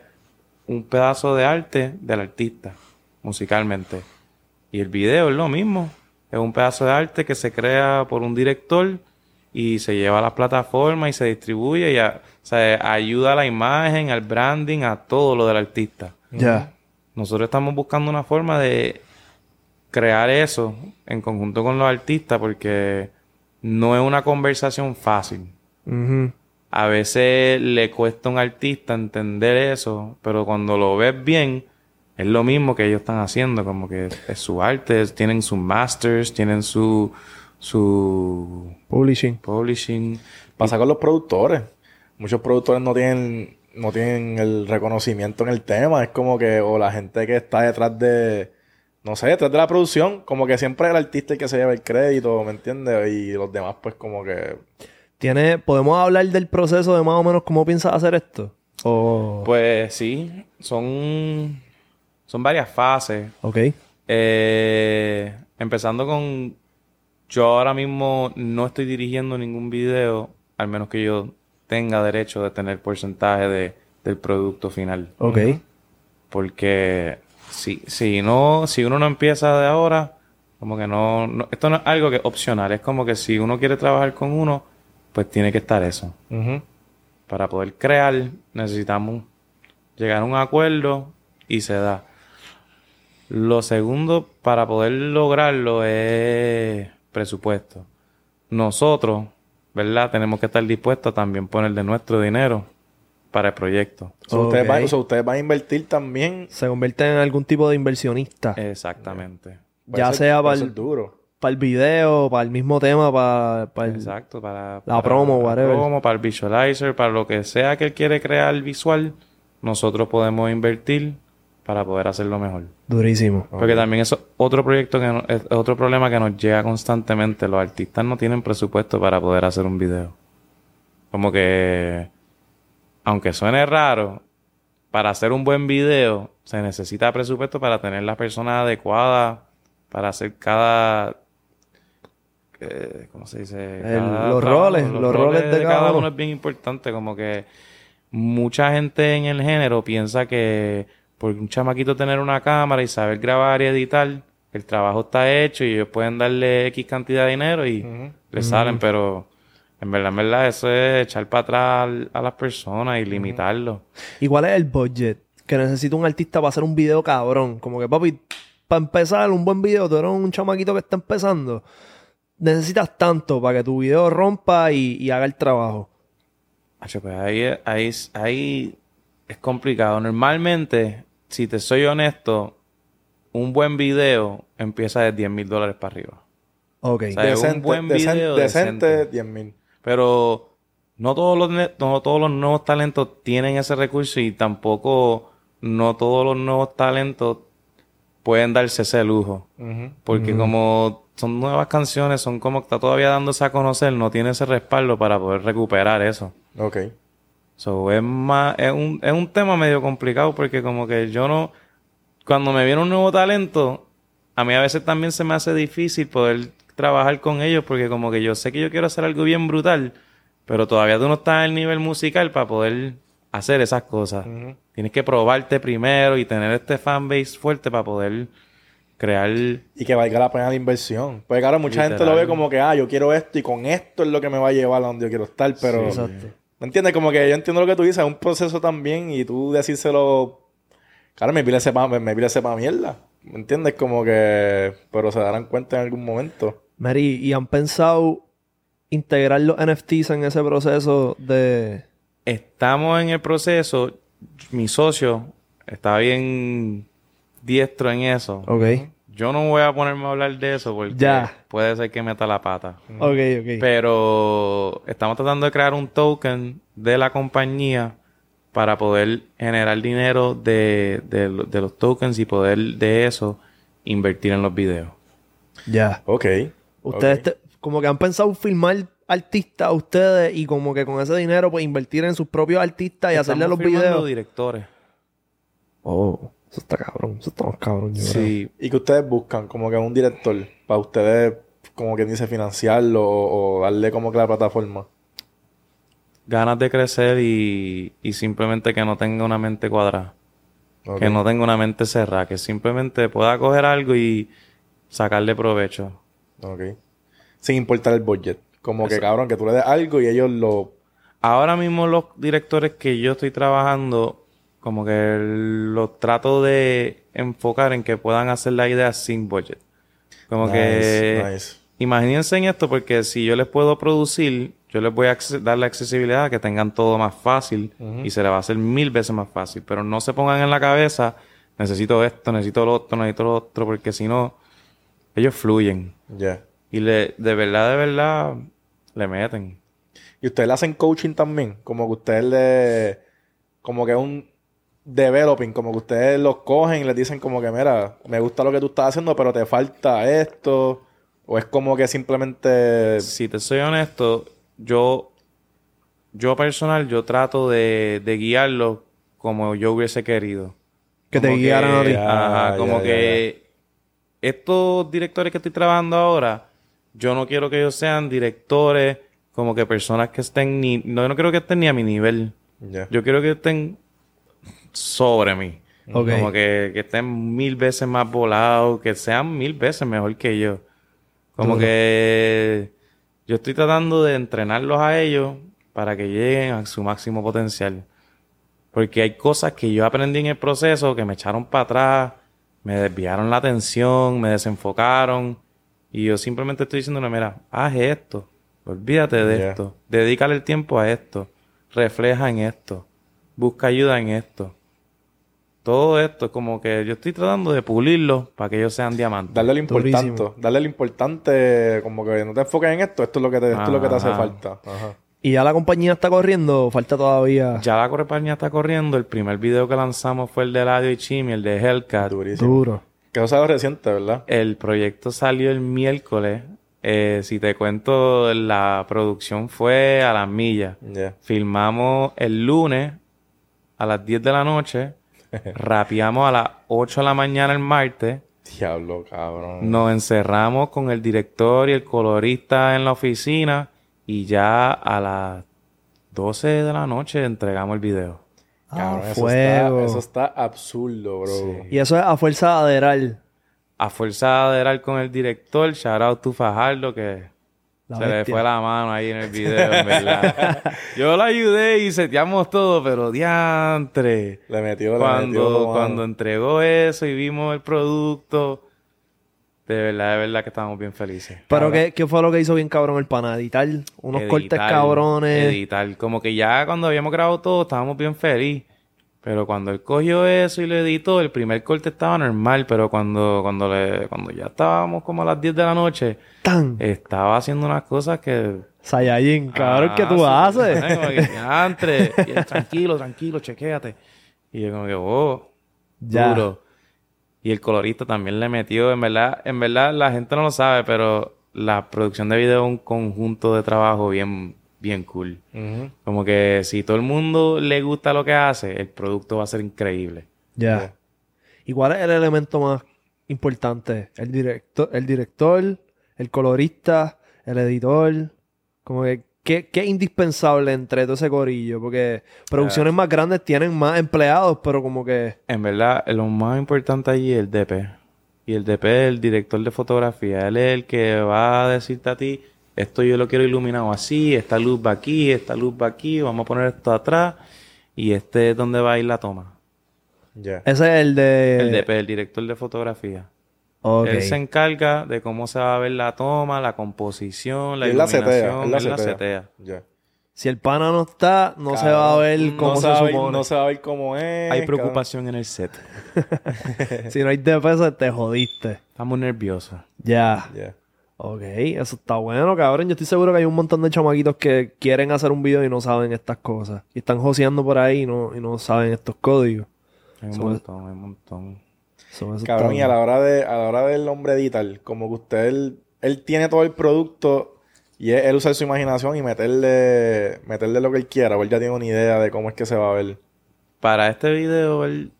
un pedazo de arte del artista, musicalmente. Y el video es lo mismo. Es un pedazo de arte que se crea por un director y se lleva a las plataformas y se distribuye y a- o sea, ayuda a la imagen, al branding, a todo lo del artista. Ya. Nosotros estamos buscando una forma de crear eso en conjunto con los artistas porque no es una conversación fácil. A veces le cuesta a un artista entender eso, pero cuando lo ves bien, es lo mismo que ellos están haciendo, como que es su arte, es- tienen sus masters, tienen su, su Publishing. publishing. Pasa con los productores. Muchos productores no tienen, no tienen el reconocimiento en el tema. Es como que, o la gente que está detrás de, no sé, detrás de la producción, como que siempre es el artista el que se lleva el crédito, ¿me entiendes? Y los demás, pues, como que. ¿Tiene, ¿Podemos hablar del proceso de más o menos cómo piensas hacer esto? O... Pues sí, son, son varias fases. ok. Eh, empezando con, yo ahora mismo no estoy dirigiendo ningún video, al menos que yo tenga derecho de tener porcentaje de, del producto final. Ok. Porque si, si no, si uno no empieza de ahora, como que no, no- esto no es algo que es opcional, es como que si uno quiere trabajar con uno, pues tiene que estar eso. ujú. Para poder crear, necesitamos llegar a un acuerdo y se da. Lo segundo, para poder lograrlo, es presupuesto. Nosotros, ¿verdad? Tenemos que estar dispuestos a también poner de nuestro dinero para el proyecto. So, ustedes, van, so, ustedes van a invertir también. Se convierte en algún tipo de inversionista. Exactamente. Puede ya ser- sea para el, duro. para el video, para el mismo tema, para, para el... Exacto, para, La para promo, la whatever. promo, para el visualizer, para lo que sea que él quiere crear visual, nosotros podemos invertir para poder hacerlo mejor. Durísimo. Porque también eso es otro proyecto que no- es otro problema que nos llega constantemente. Los artistas no tienen presupuesto para poder hacer un video. Como que, aunque suene raro, para hacer un buen video se necesita presupuesto para tener las personas adecuadas, para hacer cada, eh, ¿cómo se dice? El- los trabajo, roles, los roles de cada uno. es bien importante. Como que mucha gente en el género piensa que por un chamaquito tener una cámara y saber grabar y editar, el trabajo está hecho y ellos pueden darle X cantidad de dinero y le salen, pero en verdad, en verdad, eso es echar para atrás a las personas y limitarlo. ¿Y cuál es el budget que necesita un artista para hacer un video cabrón? Como que, papi, para empezar un buen video, tú eres un chamaquito que está empezando. Necesitas tanto para que tu video rompa y, y haga el trabajo. Pues ahí, ahí es complicado. Normalmente, si te soy honesto, un buen video empieza de 10 mil dólares para arriba. Ok. O sea, un buen video decente, decente. 10 mil. Pero no todos los no todos los nuevos talentos tienen ese recurso y tampoco no todos los nuevos talentos pueden darse ese lujo. Porque como son nuevas canciones, son como que está todavía dándose a conocer, no tiene ese respaldo para poder recuperar eso. Ok. So, es más, es un, es un tema medio complicado porque como que yo no, cuando me viene un nuevo talento, a mí a veces también se me hace difícil poder trabajar con ellos porque como que yo sé que yo quiero hacer algo bien brutal, pero todavía tú no estás al nivel musical para poder hacer esas cosas. Tienes que probarte primero y tener este fanbase fuerte para poder crear... Y que valga la pena la inversión. Porque claro, mucha gente lo ve como que, ah, yo quiero esto y con esto es lo que me va a llevar a donde yo quiero estar, pero Exacto. ¿Me entiendes? Como que yo entiendo lo que tú dices, es un proceso también y tú decírselo. Claro, me pile sepa, me, me sepa mierda. ¿Me entiendes? Como que. Pero se darán cuenta en algún momento. Mary, ¿y han pensado integrar los NFTs en ese proceso de... Estamos en el proceso. Mi socio está bien diestro en eso. Ok. Yo no voy a ponerme a hablar de eso porque Ya. puede ser que meta la pata. Ok, ok. Pero estamos tratando de crear un token de la compañía para poder generar dinero de, de lo- de los tokens y poder de eso invertir en los videos. Ya. Ok. Ustedes te- como que han pensado filmar artistas ustedes y como que con ese dinero pues invertir en sus propios artistas y hacerle Estamos los firmando videos. directores. Oh, eso está cabrón. Eso está más cabrón. yo creo. Sí. ¿Y que ustedes buscan? Como que un director para ustedes, como quien dice, financiarlo o, o darle como que la plataforma. Ganas de crecer y, y simplemente que no tenga una mente cuadrada. Que no tenga una mente cerrada. Que simplemente pueda coger algo y sacarle provecho. Ok. Sin importar el budget. Como que cabrón, que tú le des algo y ellos lo. Ahora mismo los directores que yo estoy trabajando, como que los trato de enfocar en que puedan hacer la idea sin budget. Como Nice, que nice. imagínense en esto porque si yo les puedo producir, yo les voy a dar la accesibilidad a que tengan todo más fácil y se les va a hacer mil veces más fácil. Pero no se pongan en la cabeza, necesito esto, necesito lo otro, necesito lo otro, porque si no, ellos fluyen. Ya. Y le, de verdad, de verdad, le meten. Y ustedes le hacen coaching también. Como que ustedes le. Como que un developing. Como que ustedes los cogen y les dicen, como que, mira, me gusta lo que tú estás haciendo, pero te falta esto. O es como que simplemente. Si te soy honesto, yo, yo personal, yo trato de, de guiarlo como yo hubiese querido. Que te guiaran a ti. Ajá, Ya, como ya, que estos directores que estoy trabajando ahora, yo no quiero que ellos sean directores, como que personas que estén ni, no, yo no quiero que estén ni a mi nivel. Ya. Yo quiero que estén sobre mí. Como que, que estén mil veces más volados, que sean mil veces mejor que yo. Como Duro. que yo estoy tratando de entrenarlos a ellos para que lleguen a su máximo potencial. Porque hay cosas que yo aprendí en el proceso que me echaron para atrás, me desviaron la atención, me desenfocaron. Y yo simplemente estoy diciéndole, mira, haz esto, olvídate de esto, dedícale el tiempo a esto, refleja en esto, busca ayuda en esto. Todo esto es como que yo estoy tratando de pulirlo para que ellos sean diamantes. Darle lo importante. Durísimo. Darle lo importante. Como que no te enfoques en esto. Esto es lo que te, esto es lo que te hace Ajá. falta. Ajá. Y ya la compañía está corriendo, o falta todavía. Ya la compañía está corriendo. El primer video que lanzamos fue el de Ladio y Chimi, el de Hellcat. Durísimo. Duro. Que algo reciente, ¿verdad? El proyecto salió el miércoles. Eh, si te cuento, la producción fue a las millas. Ya. Filmamos el lunes a las 10 de la noche. Rapeamos a las 8 de la mañana el martes. Diablo, cabrón. Nos encerramos con el director y el colorista en la oficina. Y ya a las 12 de la noche entregamos el video. Cabrón, Ah, eso, está, fuego. eso está absurdo, bro. Y eso es a fuerza de aderal. A fuerza de aderar con el director, shout out to Fajardo, que La se le fue la mano ahí en el video, en verdad. Yo lo ayudé y seteamos todo, pero diantre. Le metió, metió. Cuando, mano. cuando entregó eso y vimos el producto, de verdad, de verdad que estábamos bien felices. Pero ¿qué, ¿qué fue lo que hizo bien cabrón el pana? Editar unos cortes cabrones. Editar. Como que ya cuando habíamos grabado todo, estábamos bien felices. Pero cuando él cogió eso y lo editó, el primer corte estaba normal, pero cuando, cuando, le, cuando ya estábamos como a las 10 de la noche, ¡Tan! estaba haciendo unas cosas que... Cabrón, ¿qué Ah, tú sí, haces? como que, "Diantre". Y él, tranquilo, tranquilo, chequéate. Y yo como que, oh, Ya. duro. Y el colorista también le metió, en verdad, en verdad la gente no lo sabe, pero la producción de video es un conjunto de trabajo bien, bien cool. Como que si todo el mundo le gusta lo que hace, el producto va a ser increíble. Ya. ¿Y cuál es el elemento más importante? El director, el director, el colorista, el editor. Como que, ¿qué, qué es indispensable entre todo ese corillo? Porque producciones más grandes tienen más empleados, pero como que... En verdad, lo más importante allí es el DP. Y el DP el director de fotografía. Él es el que va a decirte a ti esto yo lo quiero iluminado así, esta luz va aquí, esta luz va aquí, vamos a poner esto atrás y este es donde va a ir la toma. Ya. Ese es el de... El DP, el director de fotografía. Ok. Él se encarga de cómo se va a ver la toma, la composición, la Él la iluminación. setea. Él la él la setea. setea. Ya. Si el pana no está, no se va a ver cómo no se, se, va a ver, supone. no se va a ver cómo es. Hay preocupación en el set. Si no hay DP, te jodiste. Estamos nerviosos. Ya. Ya. Ok, eso está bueno, cabrón. Yo estoy seguro que hay un montón de chamaquitos que quieren hacer un video y no saben estas cosas. Y están joseando por ahí y no, y no saben estos códigos. Hay un montón, hay un montón. So, eso Cabrón, está y a la hora de, a la hora del hombre editar, como que usted, él, él tiene todo el producto y él usar su imaginación y meterle, meterle lo que él quiera, o él ya tiene una idea de cómo es que se va a ver. Para este video, él,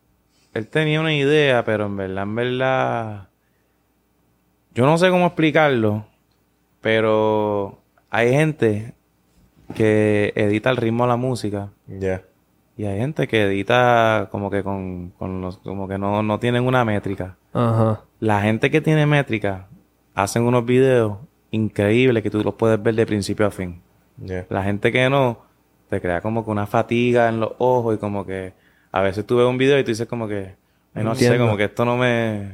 él tenía una idea, pero en verdad, en verdad... Yo no sé cómo explicarlo, pero hay gente que edita el ritmo de la música Ya. y hay gente que edita como que con, con los, como que no, no tienen una métrica. Ajá. La gente que tiene métrica hacen unos videos increíbles que tú los puedes ver de principio a fin. Ya. La gente que no, te crea como que una fatiga en los ojos y como que a veces tú ves un video y tú dices como que, "Ay, no sé, como que esto no me,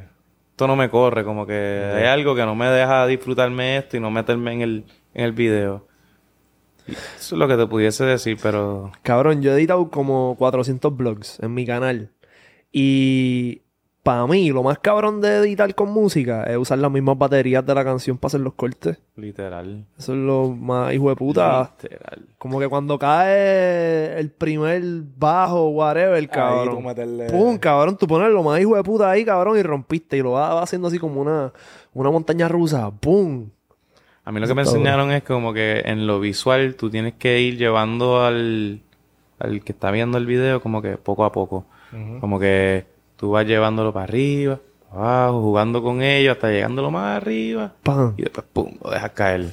esto no me corre, como que hay algo que no me deja disfrutarme esto y no meterme en el, en el video. Y eso es lo que te pudiese decir, pero Cabrón, yo he editado como 400 vlogs en mi canal. Y para mí, lo más cabrón de editar con música es usar las mismas baterías de la canción para hacer los cortes. literal, Eso es lo más hijo de puta. literal. Como que cuando cae el primer bajo, whatever, Ahí tú cabrón. meterle... Pum, cabrón, tú pones lo más hijo de puta ahí, cabrón, y rompiste. Y lo vas vas haciendo así como una, una montaña rusa. ¡Pum! A mí lo que me enseñaron es como que en lo visual tú tienes que ir llevando al, al que está viendo el video como que poco a poco. Como que tú vas llevándolo para arriba, para abajo, jugando con ellos hasta llegándolo más arriba. ¡Pam! Y después, pum, lo dejas caer.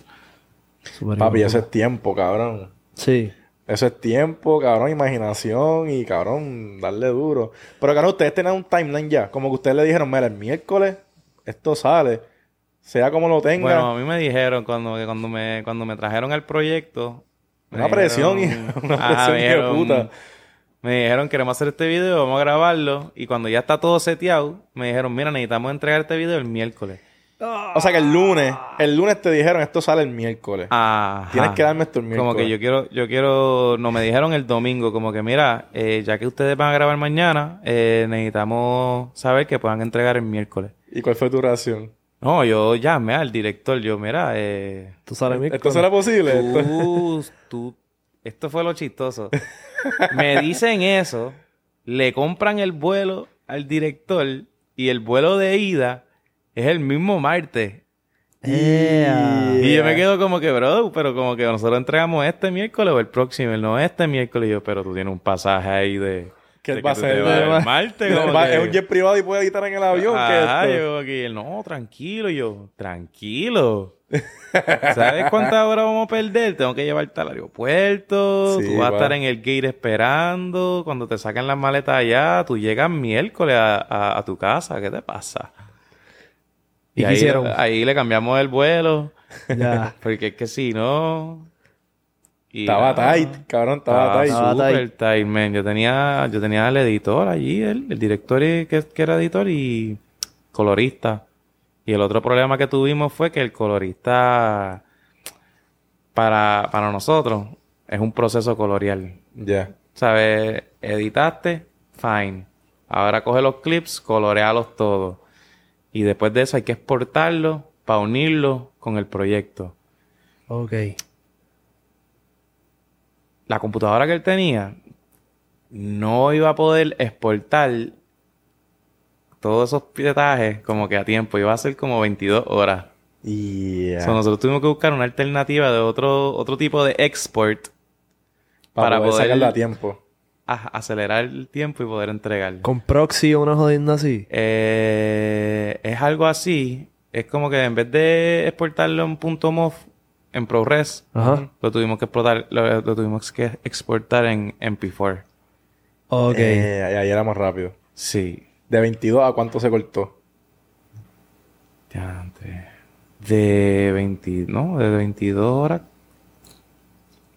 Papi, eso es tiempo, cabrón. Sí. Eso es tiempo, cabrón, imaginación y cabrón, darle duro. Pero cabrón, ustedes tienen un timeline ya. Como que ustedes le dijeron, mira, el miércoles esto sale. Sea como lo tenga. Bueno, a mí me dijeron cuando, que cuando, me, cuando me trajeron al proyecto... Una presión, dijeron- hijo, una presión, hijo de puta. Me dijeron, queremos hacer este video, vamos a grabarlo. Y cuando ya está todo seteado, me dijeron, mira, necesitamos entregar este video el miércoles. o sea que el lunes, el lunes te dijeron, esto sale el miércoles. Ajá. Tienes que darme esto el miércoles. Como que yo quiero, yo quiero, no me dijeron el domingo, como que mira, eh, ya que ustedes van a grabar mañana, eh, necesitamos saber que puedan entregar el miércoles. ¿Y cuál fue tu reacción? No, yo llamé al director, yo, mira, eh, Tú sabes, mi ¿Esto será posible? Esto- tú, tú, esto fue lo chistoso. Me dicen eso, le compran el vuelo al director y el vuelo de ida es el mismo martes. Y yo me quedo como que, bro, pero como que nosotros entregamos este miércoles o el próximo, no este miércoles. Y yo, pero tú tienes un pasaje ahí de... ¿Qué de va a tú te hacer? vas Va- el martes. como Va- que- Es un jet privado y puede editar en el avión. Ajá, ¿qué es esto? yo aquí, no, tranquilo. Y yo, tranquilo. ¿Sabes cuántas horas vamos a perder? Tengo que llevarte al aeropuerto. Sí, tú vas a estar en el gate esperando. Cuando te sacan las maletas allá, tú llegas miércoles a, a- a tu casa. ¿Qué te pasa? ¿Y ahí, hicieron? ahí le cambiamos el vuelo. Ya. Porque es que si no... y Estaba nada. tight, cabrón, estaba Estaba tight. Estaba tight, man. Yo tenía, yo tenía al editor allí, el, el director que era editor y colorista. Y el otro problema que tuvimos fue que el colorista, para, para nosotros, es un proceso colorial. Ya. ¿Sabes? Editaste, fine. Ahora coge los clips, colorealos todos. Y después de eso hay que exportarlo para unirlo con el proyecto. Ok. la computadora que él tenía no iba a poder exportar todos esos pietajes como que a tiempo. Iba a ser como 22 horas. Y O sea, nosotros tuvimos que buscar una alternativa de otro, otro tipo de export para, para poder, poder- sacarla a tiempo. a acelerar el tiempo y poder entregar. Con proxy o una jodienda así. Eh, es algo así. Es como que en vez de exportarlo en punto .mov en ProRes, Ajá. lo tuvimos que exportar, lo, lo tuvimos que exportar en MP4. Ok. Eh, ahí era más rápido. Sí. De 22 a cuánto se cortó. De 20, no, de 22 horas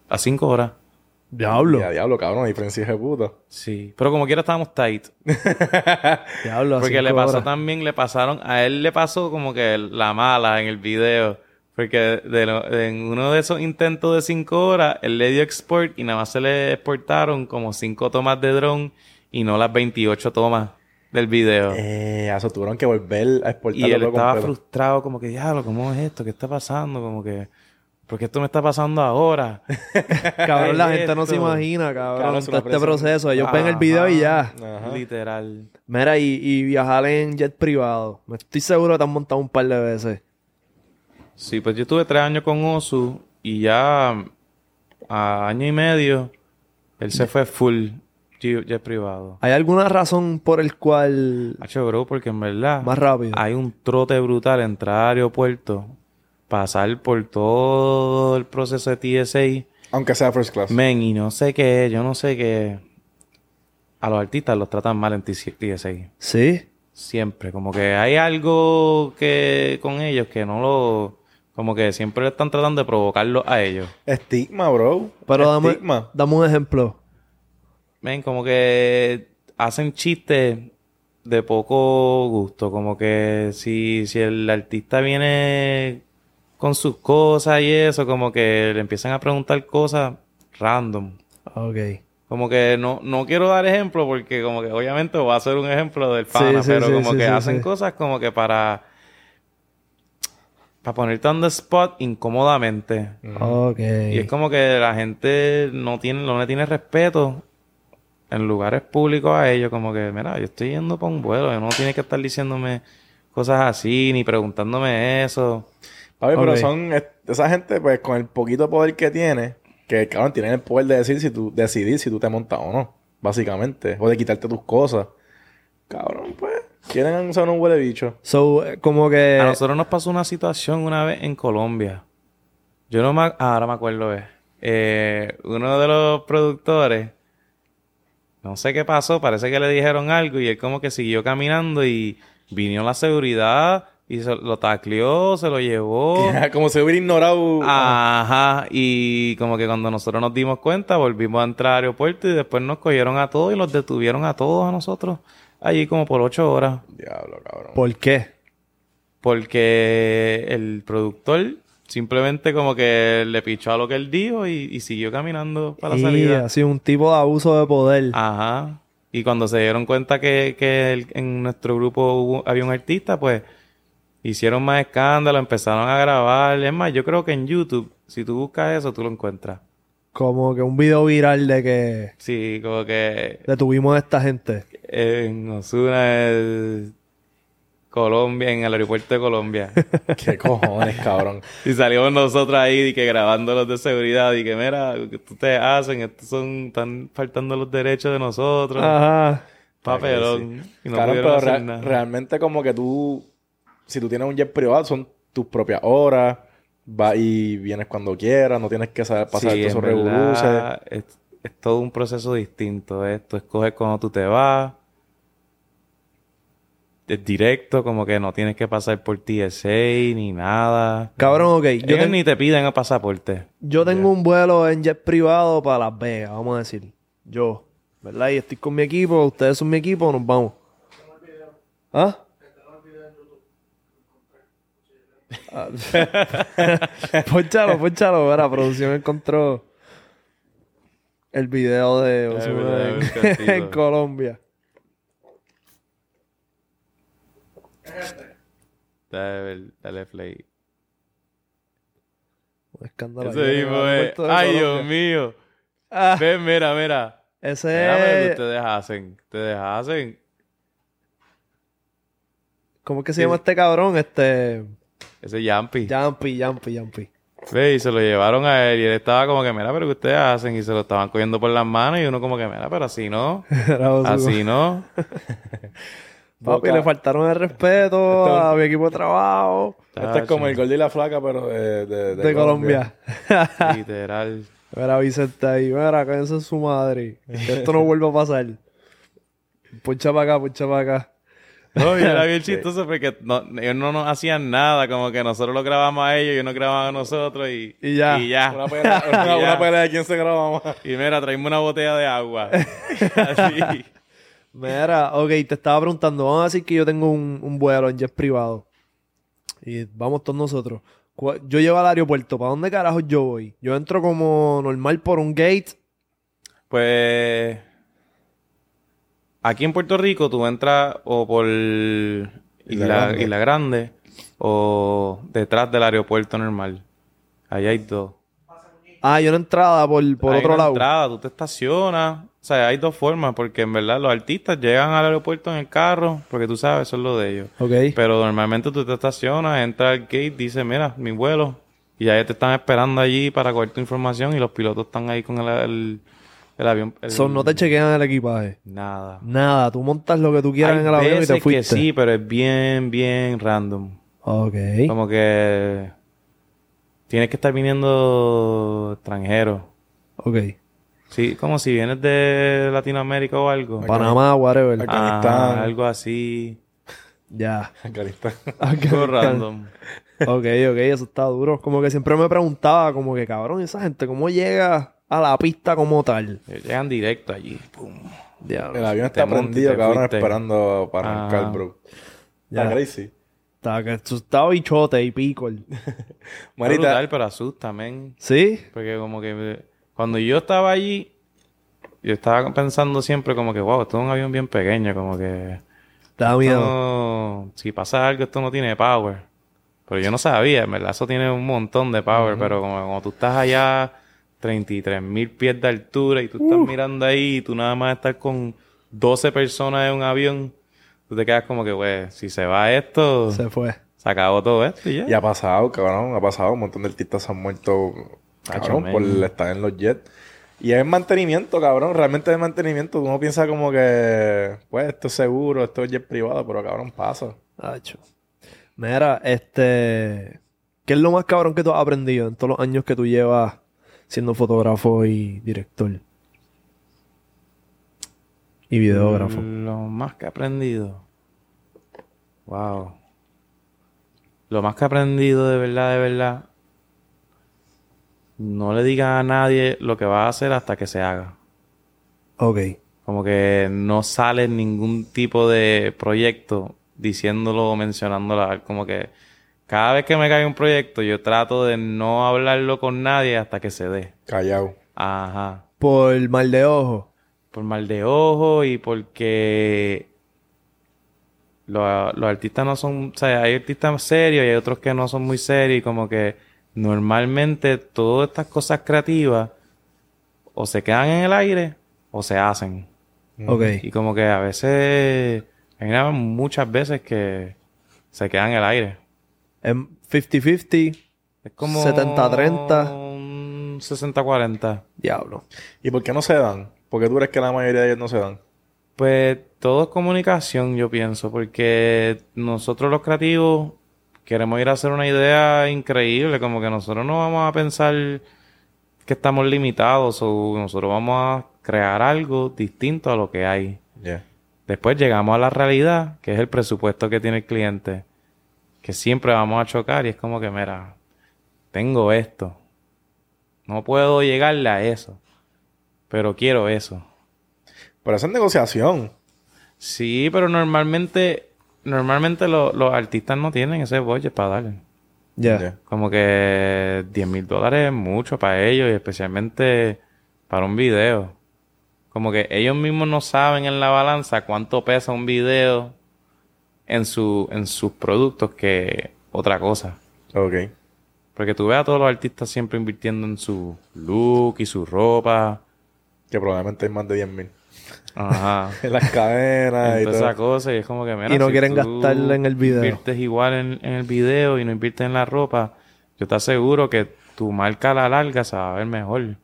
a 5 horas. Diablo. Ya, diablo, cabrón, diferencia de puta. Sí, pero como quiera estábamos tight. Diablo. a Porque le pasó horas. también, le pasaron, a él le pasó como que la mala en el video. Porque de lo- en uno de esos intentos de 5 horas, él le dio export y nada más se le exportaron como 5 tomas de drone y no las 28 tomas del video. Eh, eso tuvieron que volver a exportarlo Y él estaba completo. frustrado, como que, diablo, ¿cómo es esto? ¿Qué está pasando? Como que, ¿por qué esto me está pasando ahora? Cabrón, la ¿Qué es gente no se imagina, cabrón, es todo este proceso. Ellos ven el video y ya. Ajá. Literal. Mira, y, y viajar en jet privado. Me estoy seguro que te han montado un par de veces. Sí, pues yo estuve tres años con Osu y ya a año y medio él se fue full jet jet privado. ¿Hay alguna razón por el cual Hacho, bro, porque en verdad más rápido? hay un trote brutal entrar al aeropuerto, pasar por todo el proceso de TSA, Aunque sea first class. men, y no sé qué, yo no sé qué. A los artistas los tratan mal en TSA. Sí. Siempre, como que hay algo que con ellos que no lo... Como que siempre están tratando de provocarlo a ellos. Estigma, bro. Pero dame, Estigma. dame un ejemplo. Ven, como que hacen chistes de poco gusto. Como que si, si el artista viene con sus cosas y eso, como que le empiezan a preguntar cosas random. Ok. Como que no, no quiero dar ejemplo porque como que obviamente va a ser un ejemplo del pana, sí, pero sí, como que hacen cosas como que para... Para ponerte on the spot incómodamente. Ok. Y es como que la gente no tiene, no le tiene respeto en lugares públicos a ellos. Como que, mira, yo estoy yendo para un vuelo. No tiene que estar diciéndome cosas así, ni preguntándome eso. Ver, pero son es- esa gente, pues, con el poquito poder que tiene, que, cabrón, tienen el poder de decir si tú, decidir si tú te montas o no, básicamente. O de quitarte tus cosas. Cabrón, pues, quieren ser un huele bicho. So, eh, como que... A nosotros nos pasó una situación una vez en Colombia. Yo no me... ah, ahora me acuerdo, es. Eh, uno de los productores, no sé qué pasó, parece que le dijeron algo y él como que siguió caminando y vino la seguridad y se lo tacleó, se lo llevó. Como se hubiera ignorado. Ajá, y como que cuando nosotros nos dimos cuenta, volvimos a entrar al aeropuerto y después nos cogieron a todos y los detuvieron a todos a nosotros allí como por ocho horas. Diablo, cabrón. ¿Por qué? Porque el productor simplemente como que le pichó a lo que él dijo y, y siguió caminando para la Y salida. sido un tipo de abuso de poder. Ajá. Y cuando se dieron cuenta que, que el- en nuestro grupo hubo- había un artista, pues hicieron más escándalo, empezaron a grabar. Es más, yo creo que en YouTube, si tú buscas eso, tú lo encuentras. Como que un video viral de que Sí, como que detuvimos a esta gente. en Osuna, el- Colombia, en el aeropuerto de Colombia. Qué cojones, cabrón. y salimos nosotros ahí y que grabando los de seguridad y que mira, que ustedes hacen, estos son, están faltando los derechos de nosotros. Ajá. Papelón. Y no Cabrón, pudieron pero hacer rea- nada. realmente como que tú, si tú tienes un jet privado, son tus propias horas, vas y vienes cuando quieras, no tienes que saber pasar Sí, todos esos es, es todo un proceso distinto. ¿eh? Tú escoges cuando tú te vas. Es directo, como que no tienes que pasar por TSA ni nada. Cabrón, ok. Yo, ten- ni te piden el pasaporte. yo tengo un vuelo en jet privado para Las Vegas, vamos a decir. Yo, ¿verdad? Y estoy con mi equipo, ustedes son mi equipo, nos vamos. ¿Ah? Ah, ponchalo, ponchalo. La producción encontró el video de en Colombia. Dale, dale play. Un escándalo Ese mismo es. Ay, Dios mío. Ah, Ven, mira, mira. ese Mira lo que es... ustedes hacen. Ustedes hacen. ¿Cómo es que se llama este cabrón? Este... Ese Yampi. Jumpy, Jumpy, Jumpy. Ve, y se lo llevaron a él y él estaba como que, mira, pero ¿qué ustedes hacen? Y se lo estaban cogiendo por las manos y uno como que, mira, pero así no. Así no. Papi, Boca- le faltaron el respeto Esto- a mi equipo de trabajo Este es como el gordo y la flaca, pero de, de, de, Colombia. Literal. Mira, Vicente ahí, mira, cállense en su madre. Que esto no vuelva a pasar. Poncha para acá, poncha para acá. No, y era bien chistoso porque no, ellos no nos hacían nada, como que nosotros lo grabamos a ellos y ellos nos grababan a nosotros y, Y ya. Y ya. Una pelea, una, Y ya. una pelea de quién se graba más. Y mira, traíme una botella de agua. Así. Mira, ok, te estaba preguntando. Vamos a decir que yo tengo un, un vuelo en jet privado. Y vamos todos nosotros. Yo llego al aeropuerto. ¿Para dónde carajo yo voy? Yo entro como normal por un gate. Pues aquí en Puerto Rico tú entras o por Isla, Grande. Isla Grande o detrás del aeropuerto normal. Ahí hay dos. Ah, yo una entrada por, por Hay otro una lado. entrada, tú te estacionas. O sea, hay dos formas, porque en verdad los artistas llegan al aeropuerto en el carro, porque tú sabes, eso es lo de ellos. Ok. Pero normalmente tú te estacionas, entras al gate, dices, mira, mi vuelo. Y ya te están esperando allí para coger tu información y los pilotos están ahí con el, el, el avión. el- So, no te chequean el equipaje. Nada. Nada, tú montas lo que tú quieras Hay en el avión y te fuiste. que sí, pero es bien, bien random. Ok. Como que tienes que estar viniendo extranjero. Ok. Sí, como si vienes de Latinoamérica o algo. Panamá, whatever. Ah, Afganistán. algo así. Ya. Afganistán. Algo random. Ok, ok, eso está duro. Como que siempre me preguntaba, como que cabrón, esa gente, ¿cómo llega a la pista como tal? Llegan directo allí. Pum. Diablo. El avión está prendido, cabrón, fuiste. esperando para arrancar, Ah. bro. Ya. Está crazy. Está, que está bichote y pico. Marita, brutal, pero asusta, men. ¿Sí? Porque como que cuando yo estaba allí, yo estaba pensando siempre como que, wow, esto es un avión bien pequeño, como que... Da miedo. no- si pasa algo, esto no tiene power. Pero yo no sabía, en verdad, eso tiene un montón de power, pero como, como tú estás allá 33 mil pies de altura y tú estás mirando ahí y tú nada más estás con 12 personas en un avión, tú te quedas como que, güey, si se va esto, se, Se fue. acabó todo esto y ya. y ha pasado, cabrón, ha pasado. Un montón de artistas se han muerto, cabrón, por estar en los jets. Y es mantenimiento, cabrón. Realmente es mantenimiento. Uno piensa como que, pues, esto es seguro, esto es jet privado, pero cabrón, pasa. Hacho. Mira, este... ¿Qué es lo más cabrón que tú has aprendido en todos los años que tú llevas siendo fotógrafo y director? Y videógrafo. Lo más que he aprendido. Wow. Lo más que he aprendido de verdad, de verdad. No le digas a nadie lo que vas a hacer hasta que se haga. Ok. Como que no sale ningún tipo de proyecto diciéndolo o mencionándolo. Como que cada vez que me cae un proyecto, yo trato de no hablarlo con nadie hasta que se dé. Callao. Ajá. Por mal de ojo. por mal de ojo y porque los, los artistas no son, o sea, hay artistas serios y hay otros que no son muy serios y como que normalmente todas estas cosas creativas o se quedan en el aire o se hacen. Ok. Y como que a veces, hay muchas veces que se quedan en el aire. En 50-50. Es como 70-30. un 60-40. Diablo. ¿Y por qué no se dan? ¿Por qué tú crees que la mayoría de ellos no se dan? Pues todo es comunicación, yo pienso, porque nosotros los creativos queremos ir a hacer una idea increíble, como que nosotros no vamos a pensar que estamos limitados o nosotros vamos a crear algo distinto a lo que hay. Ya. Después llegamos a la realidad, que es el presupuesto que tiene el cliente, que siempre vamos a chocar y es como que, mira, tengo esto, no puedo llegarle a eso, pero quiero eso. Pero eso es negociación. Sí, pero normalmente, normalmente lo- los artistas no tienen ese budget para darle. Ya. Como que 10 mil dólares es mucho para ellos y especialmente para un video. Como que ellos mismos no saben en la balanza cuánto pesa un video en, su, en sus productos que otra cosa. Ok. Porque tú ves a todos los artistas siempre invirtiendo en su look y su ropa. Que probablemente hay más de 10 mil. Ajá. Las cadenas en y toda esa cosa y es como que mira, Y no si quieren gastarla en el video. inviertes igual en, en el video y no inviertes en la ropa yo te aseguro que tu marca a la larga se va a ver mejor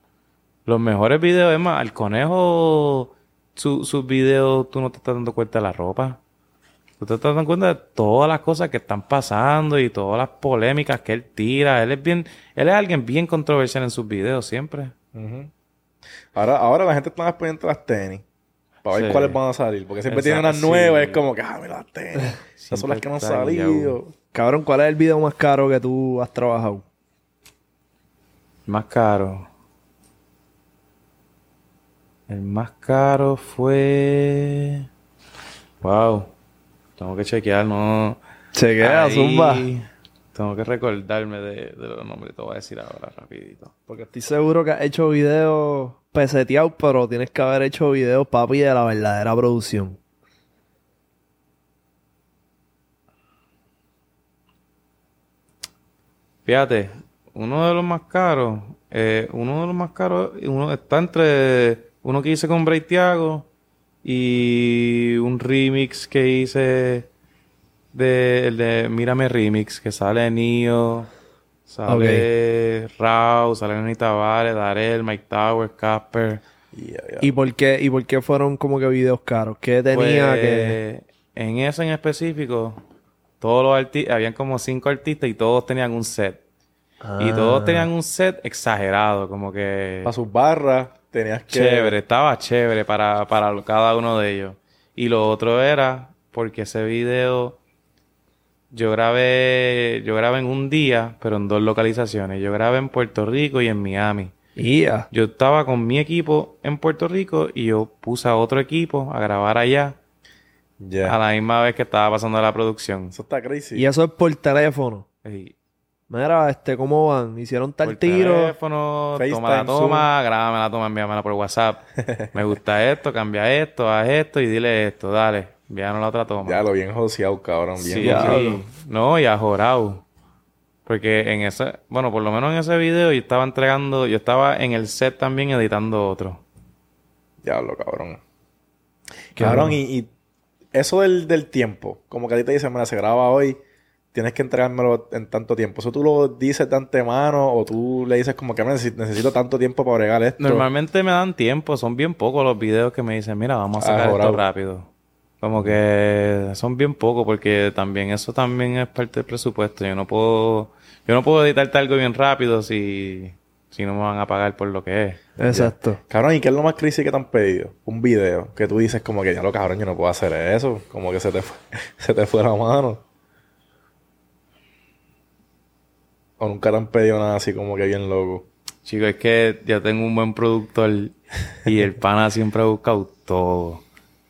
los mejores videos es más al conejo su- sus videos tú no te estás dando cuenta de la ropa tú te estás dando cuenta de todas las cosas que están pasando y todas las polémicas que él tira él es bien él es alguien bien controversial en sus videos siempre. Ahora, ahora la gente está más pendiente de las tenis. Para ver Sí. cuáles van a salir. Porque siempre tienen unas nuevas. sí. Es como que, ah, mira las tenis. Esas son las que no han salido. Cabrón, ¿cuál es el video más caro que tú has trabajado? Más caro. El más caro fue. Wow. Tengo que chequear, no. Chequea, Ahí zumba. Tengo que recordarme de, de los nombres. Te voy a decir ahora rapidito. Porque estoy seguro que has hecho videos peseteados, pero tienes que haber hecho videos, papi, de la verdadera producción. Fíjate, uno de los más caros, eh, uno de los más caros, uno está entre uno que hice con Bray Thiago y un remix que hice de el de Mírame Remix, que sale Nio, sale Rao, sale Anita Tavares, Darel, Mike Towers, Casper. ¿Y por qué, y por qué fueron como que videos caros? ¿Qué tenía Pues, que...? En ese en específico, todos los artistas, habían como cinco artistas y todos tenían un set. Y Ah. todos tenían un set exagerado, como que Para sus barras tenías que... chévere, estaba chévere para, para cada uno de ellos. Y lo otro era porque ese video yo grabé, yo grabé en un día, pero en dos localizaciones. Yo grabé en Puerto Rico y en Miami. Ya. Yo estaba con mi equipo en Puerto Rico y yo puse a otro equipo a grabar allá Ya. a la misma vez que estaba pasando la producción. Eso está crazy. Y eso es por teléfono. Y Mira, este, ¿cómo van? ¿Hicieron tal por tiro? teléfono, FaceTime, toma la toma, grábame la toma, envíamela por WhatsApp. Me gusta esto, cambia esto, haz esto y dile esto, dale, envíanos la otra toma. Ya lo bien joseado, cabrón. Bien Sí, joseado. sí. No, y a Jorau. Porque en ese, bueno, por lo menos en ese video yo estaba entregando, yo estaba en el set también editando otro. Diablo, cabrón. Cabrón, y, y eso del, del tiempo, como que a ti te dicen, mira, se graba hoy, tienes que entregármelo en tanto tiempo. ¿Eso tú lo dices de antemano o tú le dices como que "Mira, necesito, necesito tanto tiempo para bregar esto? Normalmente me dan tiempo, son bien pocos los videos que me dicen, mira, vamos a sacar Ah, esto rápido. Como que son bien pocos porque también eso también es parte del presupuesto. Yo no puedo, yo no puedo editarte algo bien rápido si, si no me van a pagar por lo que es. Exacto. Cabrón, ¿y qué es lo más crazy que te han pedido? Un video que tú dices como que ya lo cabrón, yo no puedo hacer eso. Como que se te fue, se te fue la mano. O nunca te han pedido nada así como que bien loco. Chicos, es que ya tengo un buen productor y el pana siempre ha buscado todo.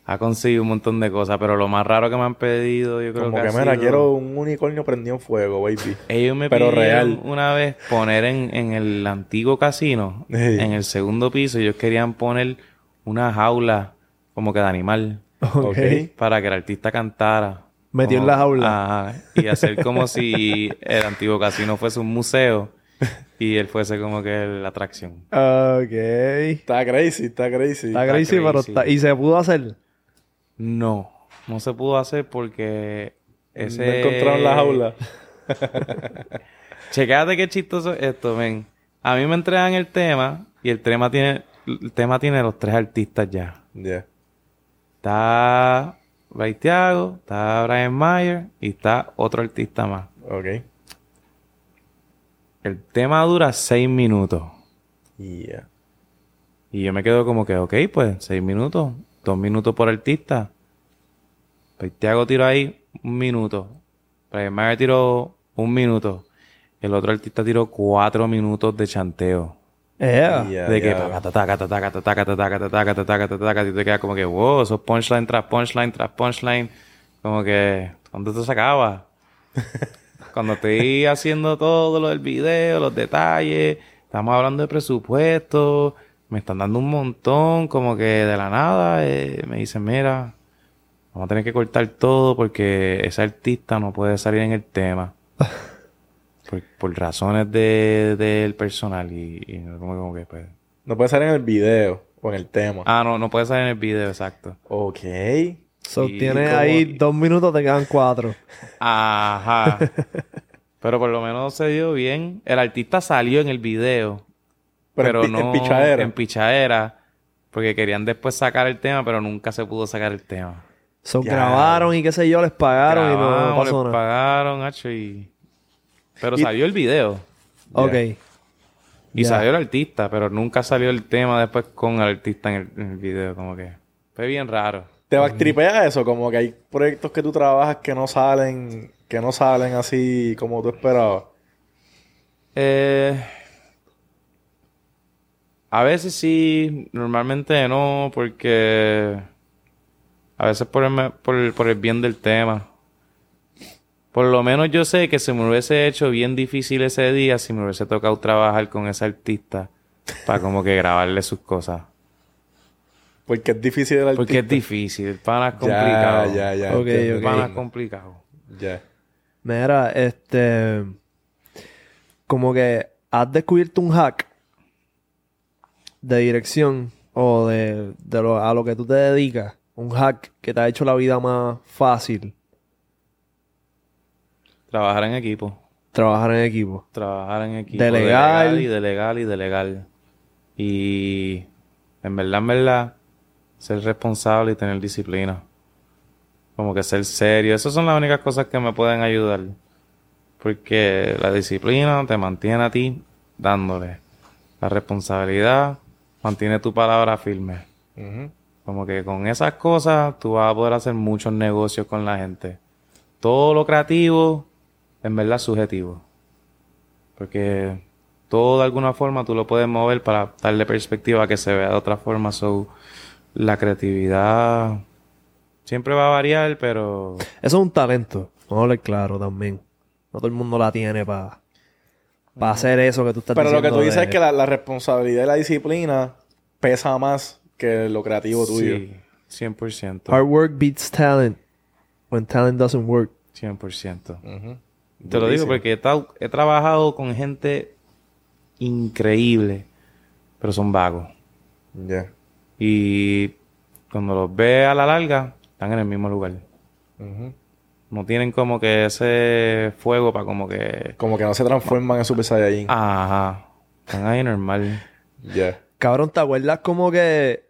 Ha conseguido un montón de cosas, pero lo más raro que me han pedido, yo creo Como que, que, ha mira, sido- quiero un unicornio prendido en fuego, baby. Ellos me Pero pidieron real. una vez poner en, en el antiguo casino, Sí. en el segundo piso, ellos querían poner una jaula como que de animal Ok. para que el artista cantara. Metió en la jaula. Ajá. Y hacer como si el antiguo casino fuese un museo y él fuese como que la atracción. Ok. Está crazy, está crazy. Está crazy, pero crazy. está... ¿Y se pudo hacer? No, no se pudo hacer porque ese... No encontraron la jaula. Checate qué chistoso es esto, ven. A mí me entregan el tema y el tema tiene, el tema tiene los tres artistas ya. Ya. Está Ray Thiago, está Brian Mayer y está otro artista más. Ok. El tema dura seis minutos. Yeah. Y yo me quedo como que, ok, pues seis minutos, dos minutos por artista. Ray Thiago tiró ahí un minuto. Brian Mayer tiró un minuto. El otro artista tiró cuatro minutos de chanteo. Yeah. De que ya. taca, taca, taca, taca, taca, taca, taca, taca, taca, taca, taca, y te quedas como que, wow, esos punchline tras punchline tras punchline. Como que, ¿cuándo esto se acaba? Cuando estoy haciendo todo lo del video, los detalles, estamos hablando de presupuesto, me están dando un montón, como que de la nada, eh, me dicen, mira, vamos a tener que cortar todo porque ese artista no puede salir en el tema. Por, por razones de, del personal y, y como, como que pues... No puede salir en el video o en el tema. Ah, no, no puede salir en el video, exacto. Ok. So, Y tienes como- ahí dos minutos, te quedan cuatro. Ajá. Pero por lo menos se dio bien. El artista salió en el video, Pero, pero, en, no en pichadera. en pichadera, porque querían después sacar el tema, pero nunca se pudo sacar el tema. So, Ya. grabaron y qué sé yo, les pagaron y no pasó les nada. pagaron, hacho, y... Pero Y- salió el video. Ok. Y Ya. salió el artista, pero nunca salió el tema después con el artista en el, en el video, como que... Fue bien raro. ¿Te backtripea eso? Como que hay proyectos que tú trabajas que no salen, que no salen así como tú esperabas. Eh, a veces sí, normalmente no, porque a veces por el, me- por el- por el bien del tema. Por lo menos yo sé que se me hubiese hecho bien difícil ese día si me hubiese tocado trabajar con ese artista para como que grabarle sus cosas. Porque es difícil el artista. Porque es difícil, el pana es complicado. Ya, ya, ya. Entiendo, El pana es complicado. Ya. Mira, este. Como que has descubierto un hack de dirección o de, de lo, a lo que tú te dedicas. Un hack que te ha hecho la vida más fácil. Trabajar en equipo. Trabajar en equipo. trabajar en equipo. Delegar. y delegar y delegar. Y en verdad, en verdad, ser responsable y tener disciplina. Como que ser serio. Esas son las únicas cosas que me pueden ayudar. Porque la disciplina te mantiene a ti dándole. La responsabilidad mantiene tu palabra firme. Como que con esas cosas tú vas a poder hacer muchos negocios con la gente. Todo lo creativo, en verdad, es subjetivo. Porque todo de alguna forma tú lo puedes mover para darle perspectiva a que se vea de otra forma. So, la creatividad siempre va a variar, pero Eso es un talento. Vamos a hablar claro también. No todo el mundo la tiene para hacer eso que tú estás Pero lo que diciendo. tú dices de- es que la, la responsabilidad y la disciplina pesa más que lo creativo tuyo. sí, 100%. Hard work beats talent. When talent doesn't work. 100%. Ujú. Te lo digo porque he, tra- he trabajado con gente increíble, pero son vagos. Ya. Y cuando los ve a la larga, están en el mismo lugar. Ujú. No tienen como que ese fuego para como que... Como que no se transforman en Super Saiyajin. Ajá. Están ahí normal. Ya. Cabrón, ¿te acuerdas como que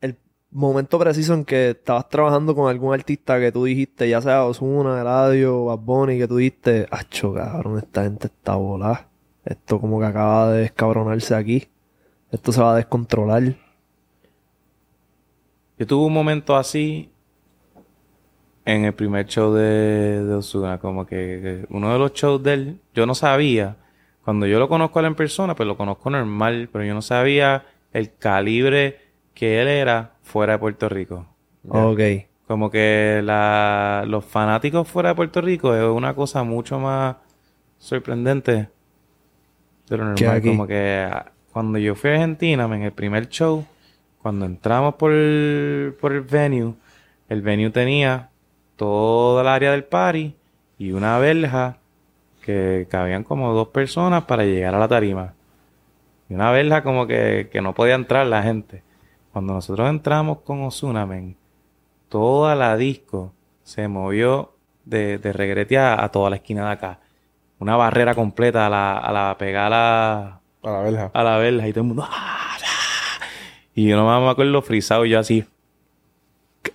el momento preciso en que estabas trabajando con algún artista que tú dijiste, ya sea Ozuna, Eladio, Bad Bunny, que tú dijiste, acho, cabrón, esta gente está volada. Esto como que acaba de descabronarse aquí. Esto se va a descontrolar. Yo tuve un momento así en el primer show de, de Ozuna, como que, uno de los shows de él, yo no sabía, cuando yo lo conozco a él en persona, pues lo conozco normal, pero yo no sabía el calibre que él era fuera de Puerto Rico. Ok. Como que la, los fanáticos fuera de Puerto Rico es una cosa mucho más sorprendente de lo normal. aquí. Como que ah, cuando yo fui a Argentina, en el primer show, cuando entramos por el, por el venue, el venue tenía toda el área del party y una verja que cabían como dos personas para llegar a la tarima. Y una verja como que, que no podía entrar la gente. Cuando nosotros entramos con Ozuna, men, toda la disco se movió de, de regrete a, a toda la esquina de acá. Una barrera completa a la, a la pegada A la verja. a la verja y todo el mundo. ¡ah! ¡ah! Y yo no me acuerdo frisado, yo así.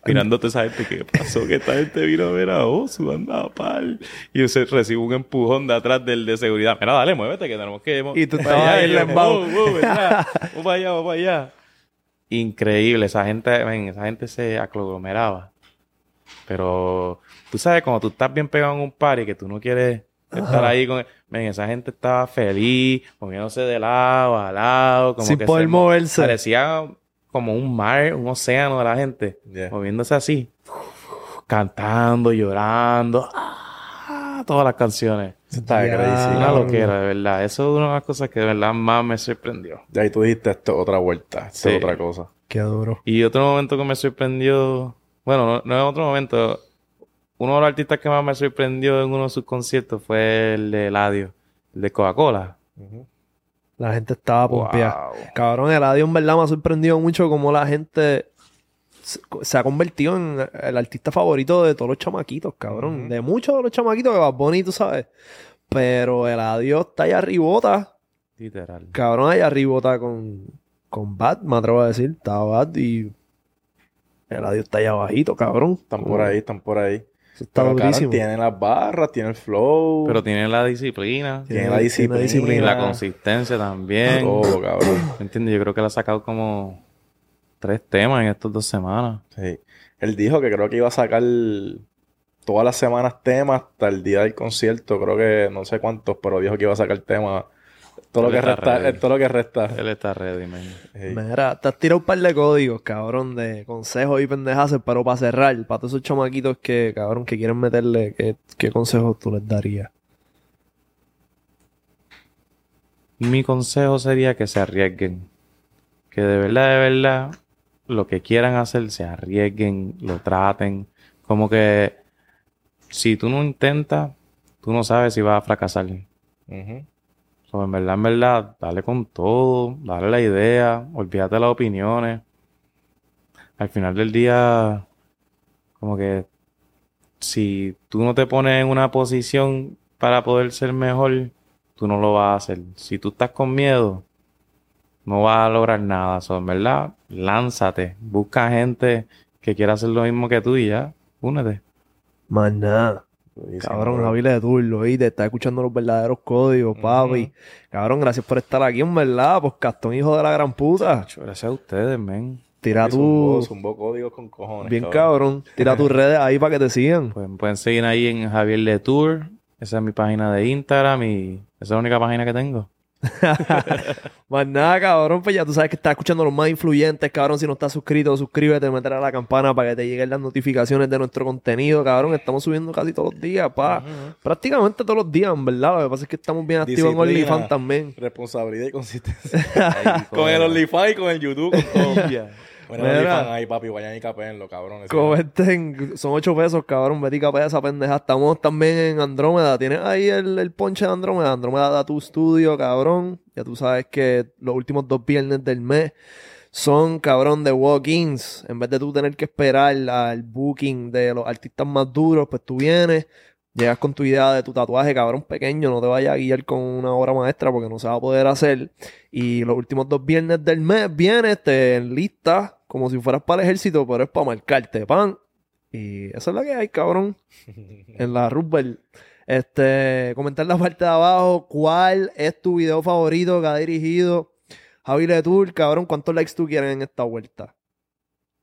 Mirándote esa gente, ¿qué pasó? Que esta gente vino a ver a Osu, anda pal. Y yo se- recibo un empujón de atrás del de seguridad. Mira, dale, muévete, que tenemos que. Y tú estabas ahí. "Wow, wow, ¿verdad? Vamos para allá, vamos para allá. Increíble, esa gente, ven, esa gente se aglomeraba. Pero tú sabes, cuando tú estás bien pegado en un party que tú no quieres estar ahí con. Ven, esa gente estaba feliz, moviéndose de lado a lado. Como Sin que poder se- moverse. Parecía como un mar, un océano de la gente. Moviéndose así. Cantando, llorando. ah, todas las canciones. Está crazy. Una loquera, de verdad. Eso es una de las cosas que de verdad más me sorprendió. Ya ahí tú dijiste esto es otra vuelta. Esto Sí. es otra cosa. Qué duro. Y otro momento que me sorprendió, bueno, no, no es otro momento, uno de los artistas que más me sorprendió en uno de sus conciertos fue el de Eladio, el de Coca-Cola. Ujú. La gente estaba pompeada. Wow. Cabrón, el audio en verdad me ha sorprendido mucho cómo la gente se, ha convertido en el artista favorito de todos los chamaquitos, cabrón. De muchos de los chamaquitos que va bonito, ¿sabes? Pero el adiós está allá arribota. Literal. Cabrón, allá arribota con, con Bad, me atrevo a decir. Está Bad y el adiós está allá bajito, cabrón. Están por ahí, están por ahí. Está Pero, claro, durísimo. tienen las barras, tienen el flow. Pero tiene la disciplina, tiene tiene- la tiene disciplina. disciplina. la consistencia también. Todo, cabrón. ¿Me entiendes? Yo creo que la ha sacado como tres temas en estas dos semanas. Sí. Él dijo que creo que iba a sacar todas las semanas temas hasta el día del concierto. Creo que no sé cuántos, pero dijo que iba a sacar temas todo lo que resta, todo lo que resta. Él está ready, man. Mira, te has tirado un par de códigos, cabrón, de consejos y pendejas, pero para cerrar, para todos esos chamaquitos que, cabrón, que quieren meterle, ¿qué, qué consejos tú les darías? Mi consejo sería que se arriesguen. Que de verdad, de verdad, lo que quieran hacer, se arriesguen, lo traten. Como que si tú no intentas, tú no sabes si vas a fracasar. Ujú. So, en verdad, en verdad, dale con todo, dale la idea, olvídate las opiniones. Al final del día, como que si tú no te pones en una posición para poder ser mejor, tú no lo vas a hacer. Si tú estás con miedo, no vas a lograr nada. So, en verdad, lánzate, busca gente que quiera hacer lo mismo que tú y ya, únete. Más nada. Durísimo, Cabrón. Javi de Turlo, y te está escuchando los verdaderos códigos, papi. Cabrón, gracias por estar aquí, en verdad. Pues Castón, hijo de la gran puta. Gracias a ustedes, men. Tira tu. zumbó códigos con cojones. Bien cabrón. Tira tus redes ahí para que te sigan. Me pueden seguir ahí en Javier de Tour. Esa es mi página de Instagram y esa es la única página que tengo. Más nada, cabrón, pues ya tú sabes que estás escuchando los más influyentes, cabrón. Si no estás suscrito, suscríbete, meter a la campana para que te lleguen las notificaciones de nuestro contenido, cabrón. Estamos subiendo casi todos los días, pa. Prácticamente todos los días, en verdad. Lo que pasa es que estamos bien activos en Disciplina. OnlyFans también. Responsabilidad y consistencia. con el OnlyFans y con el YouTube, con todo. Bueno, Mira. Ahí, papi, vayan y capenlo, cabrón. Comenten, son 8 pesos, cabrón. Vete y capea esa pendeja. Estamos también en Andrómeda. Tienes ahí el, el ponche de Andrómeda. Andrómeda da tu estudio, cabrón. Ya tú sabes que los últimos dos viernes del mes son, cabrón, de walk-ins. En vez de tú tener que esperar al booking de los artistas más duros, pues tú vienes. Llegas con tu idea de tu tatuaje, cabrón, pequeño, no te vayas a guiar con una obra maestra porque no se va a poder hacer. Y los últimos dos viernes del mes vienes, te enlistas como si fueras para el ejército, pero es para marcarte, pan. Y eso es lo que hay, cabrón, en la Roosevelt. Este, comentar en la parte de abajo cuál es tu video favorito que ha dirigido Javi Letour, cabrón, cuántos likes tú quieres en esta vuelta.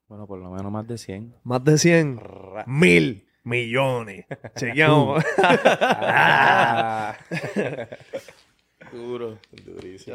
Bueno, por lo menos más de 100. Más de 100. Ra- Mil millones. Chequeamos. Ah. Duro. Durísimo.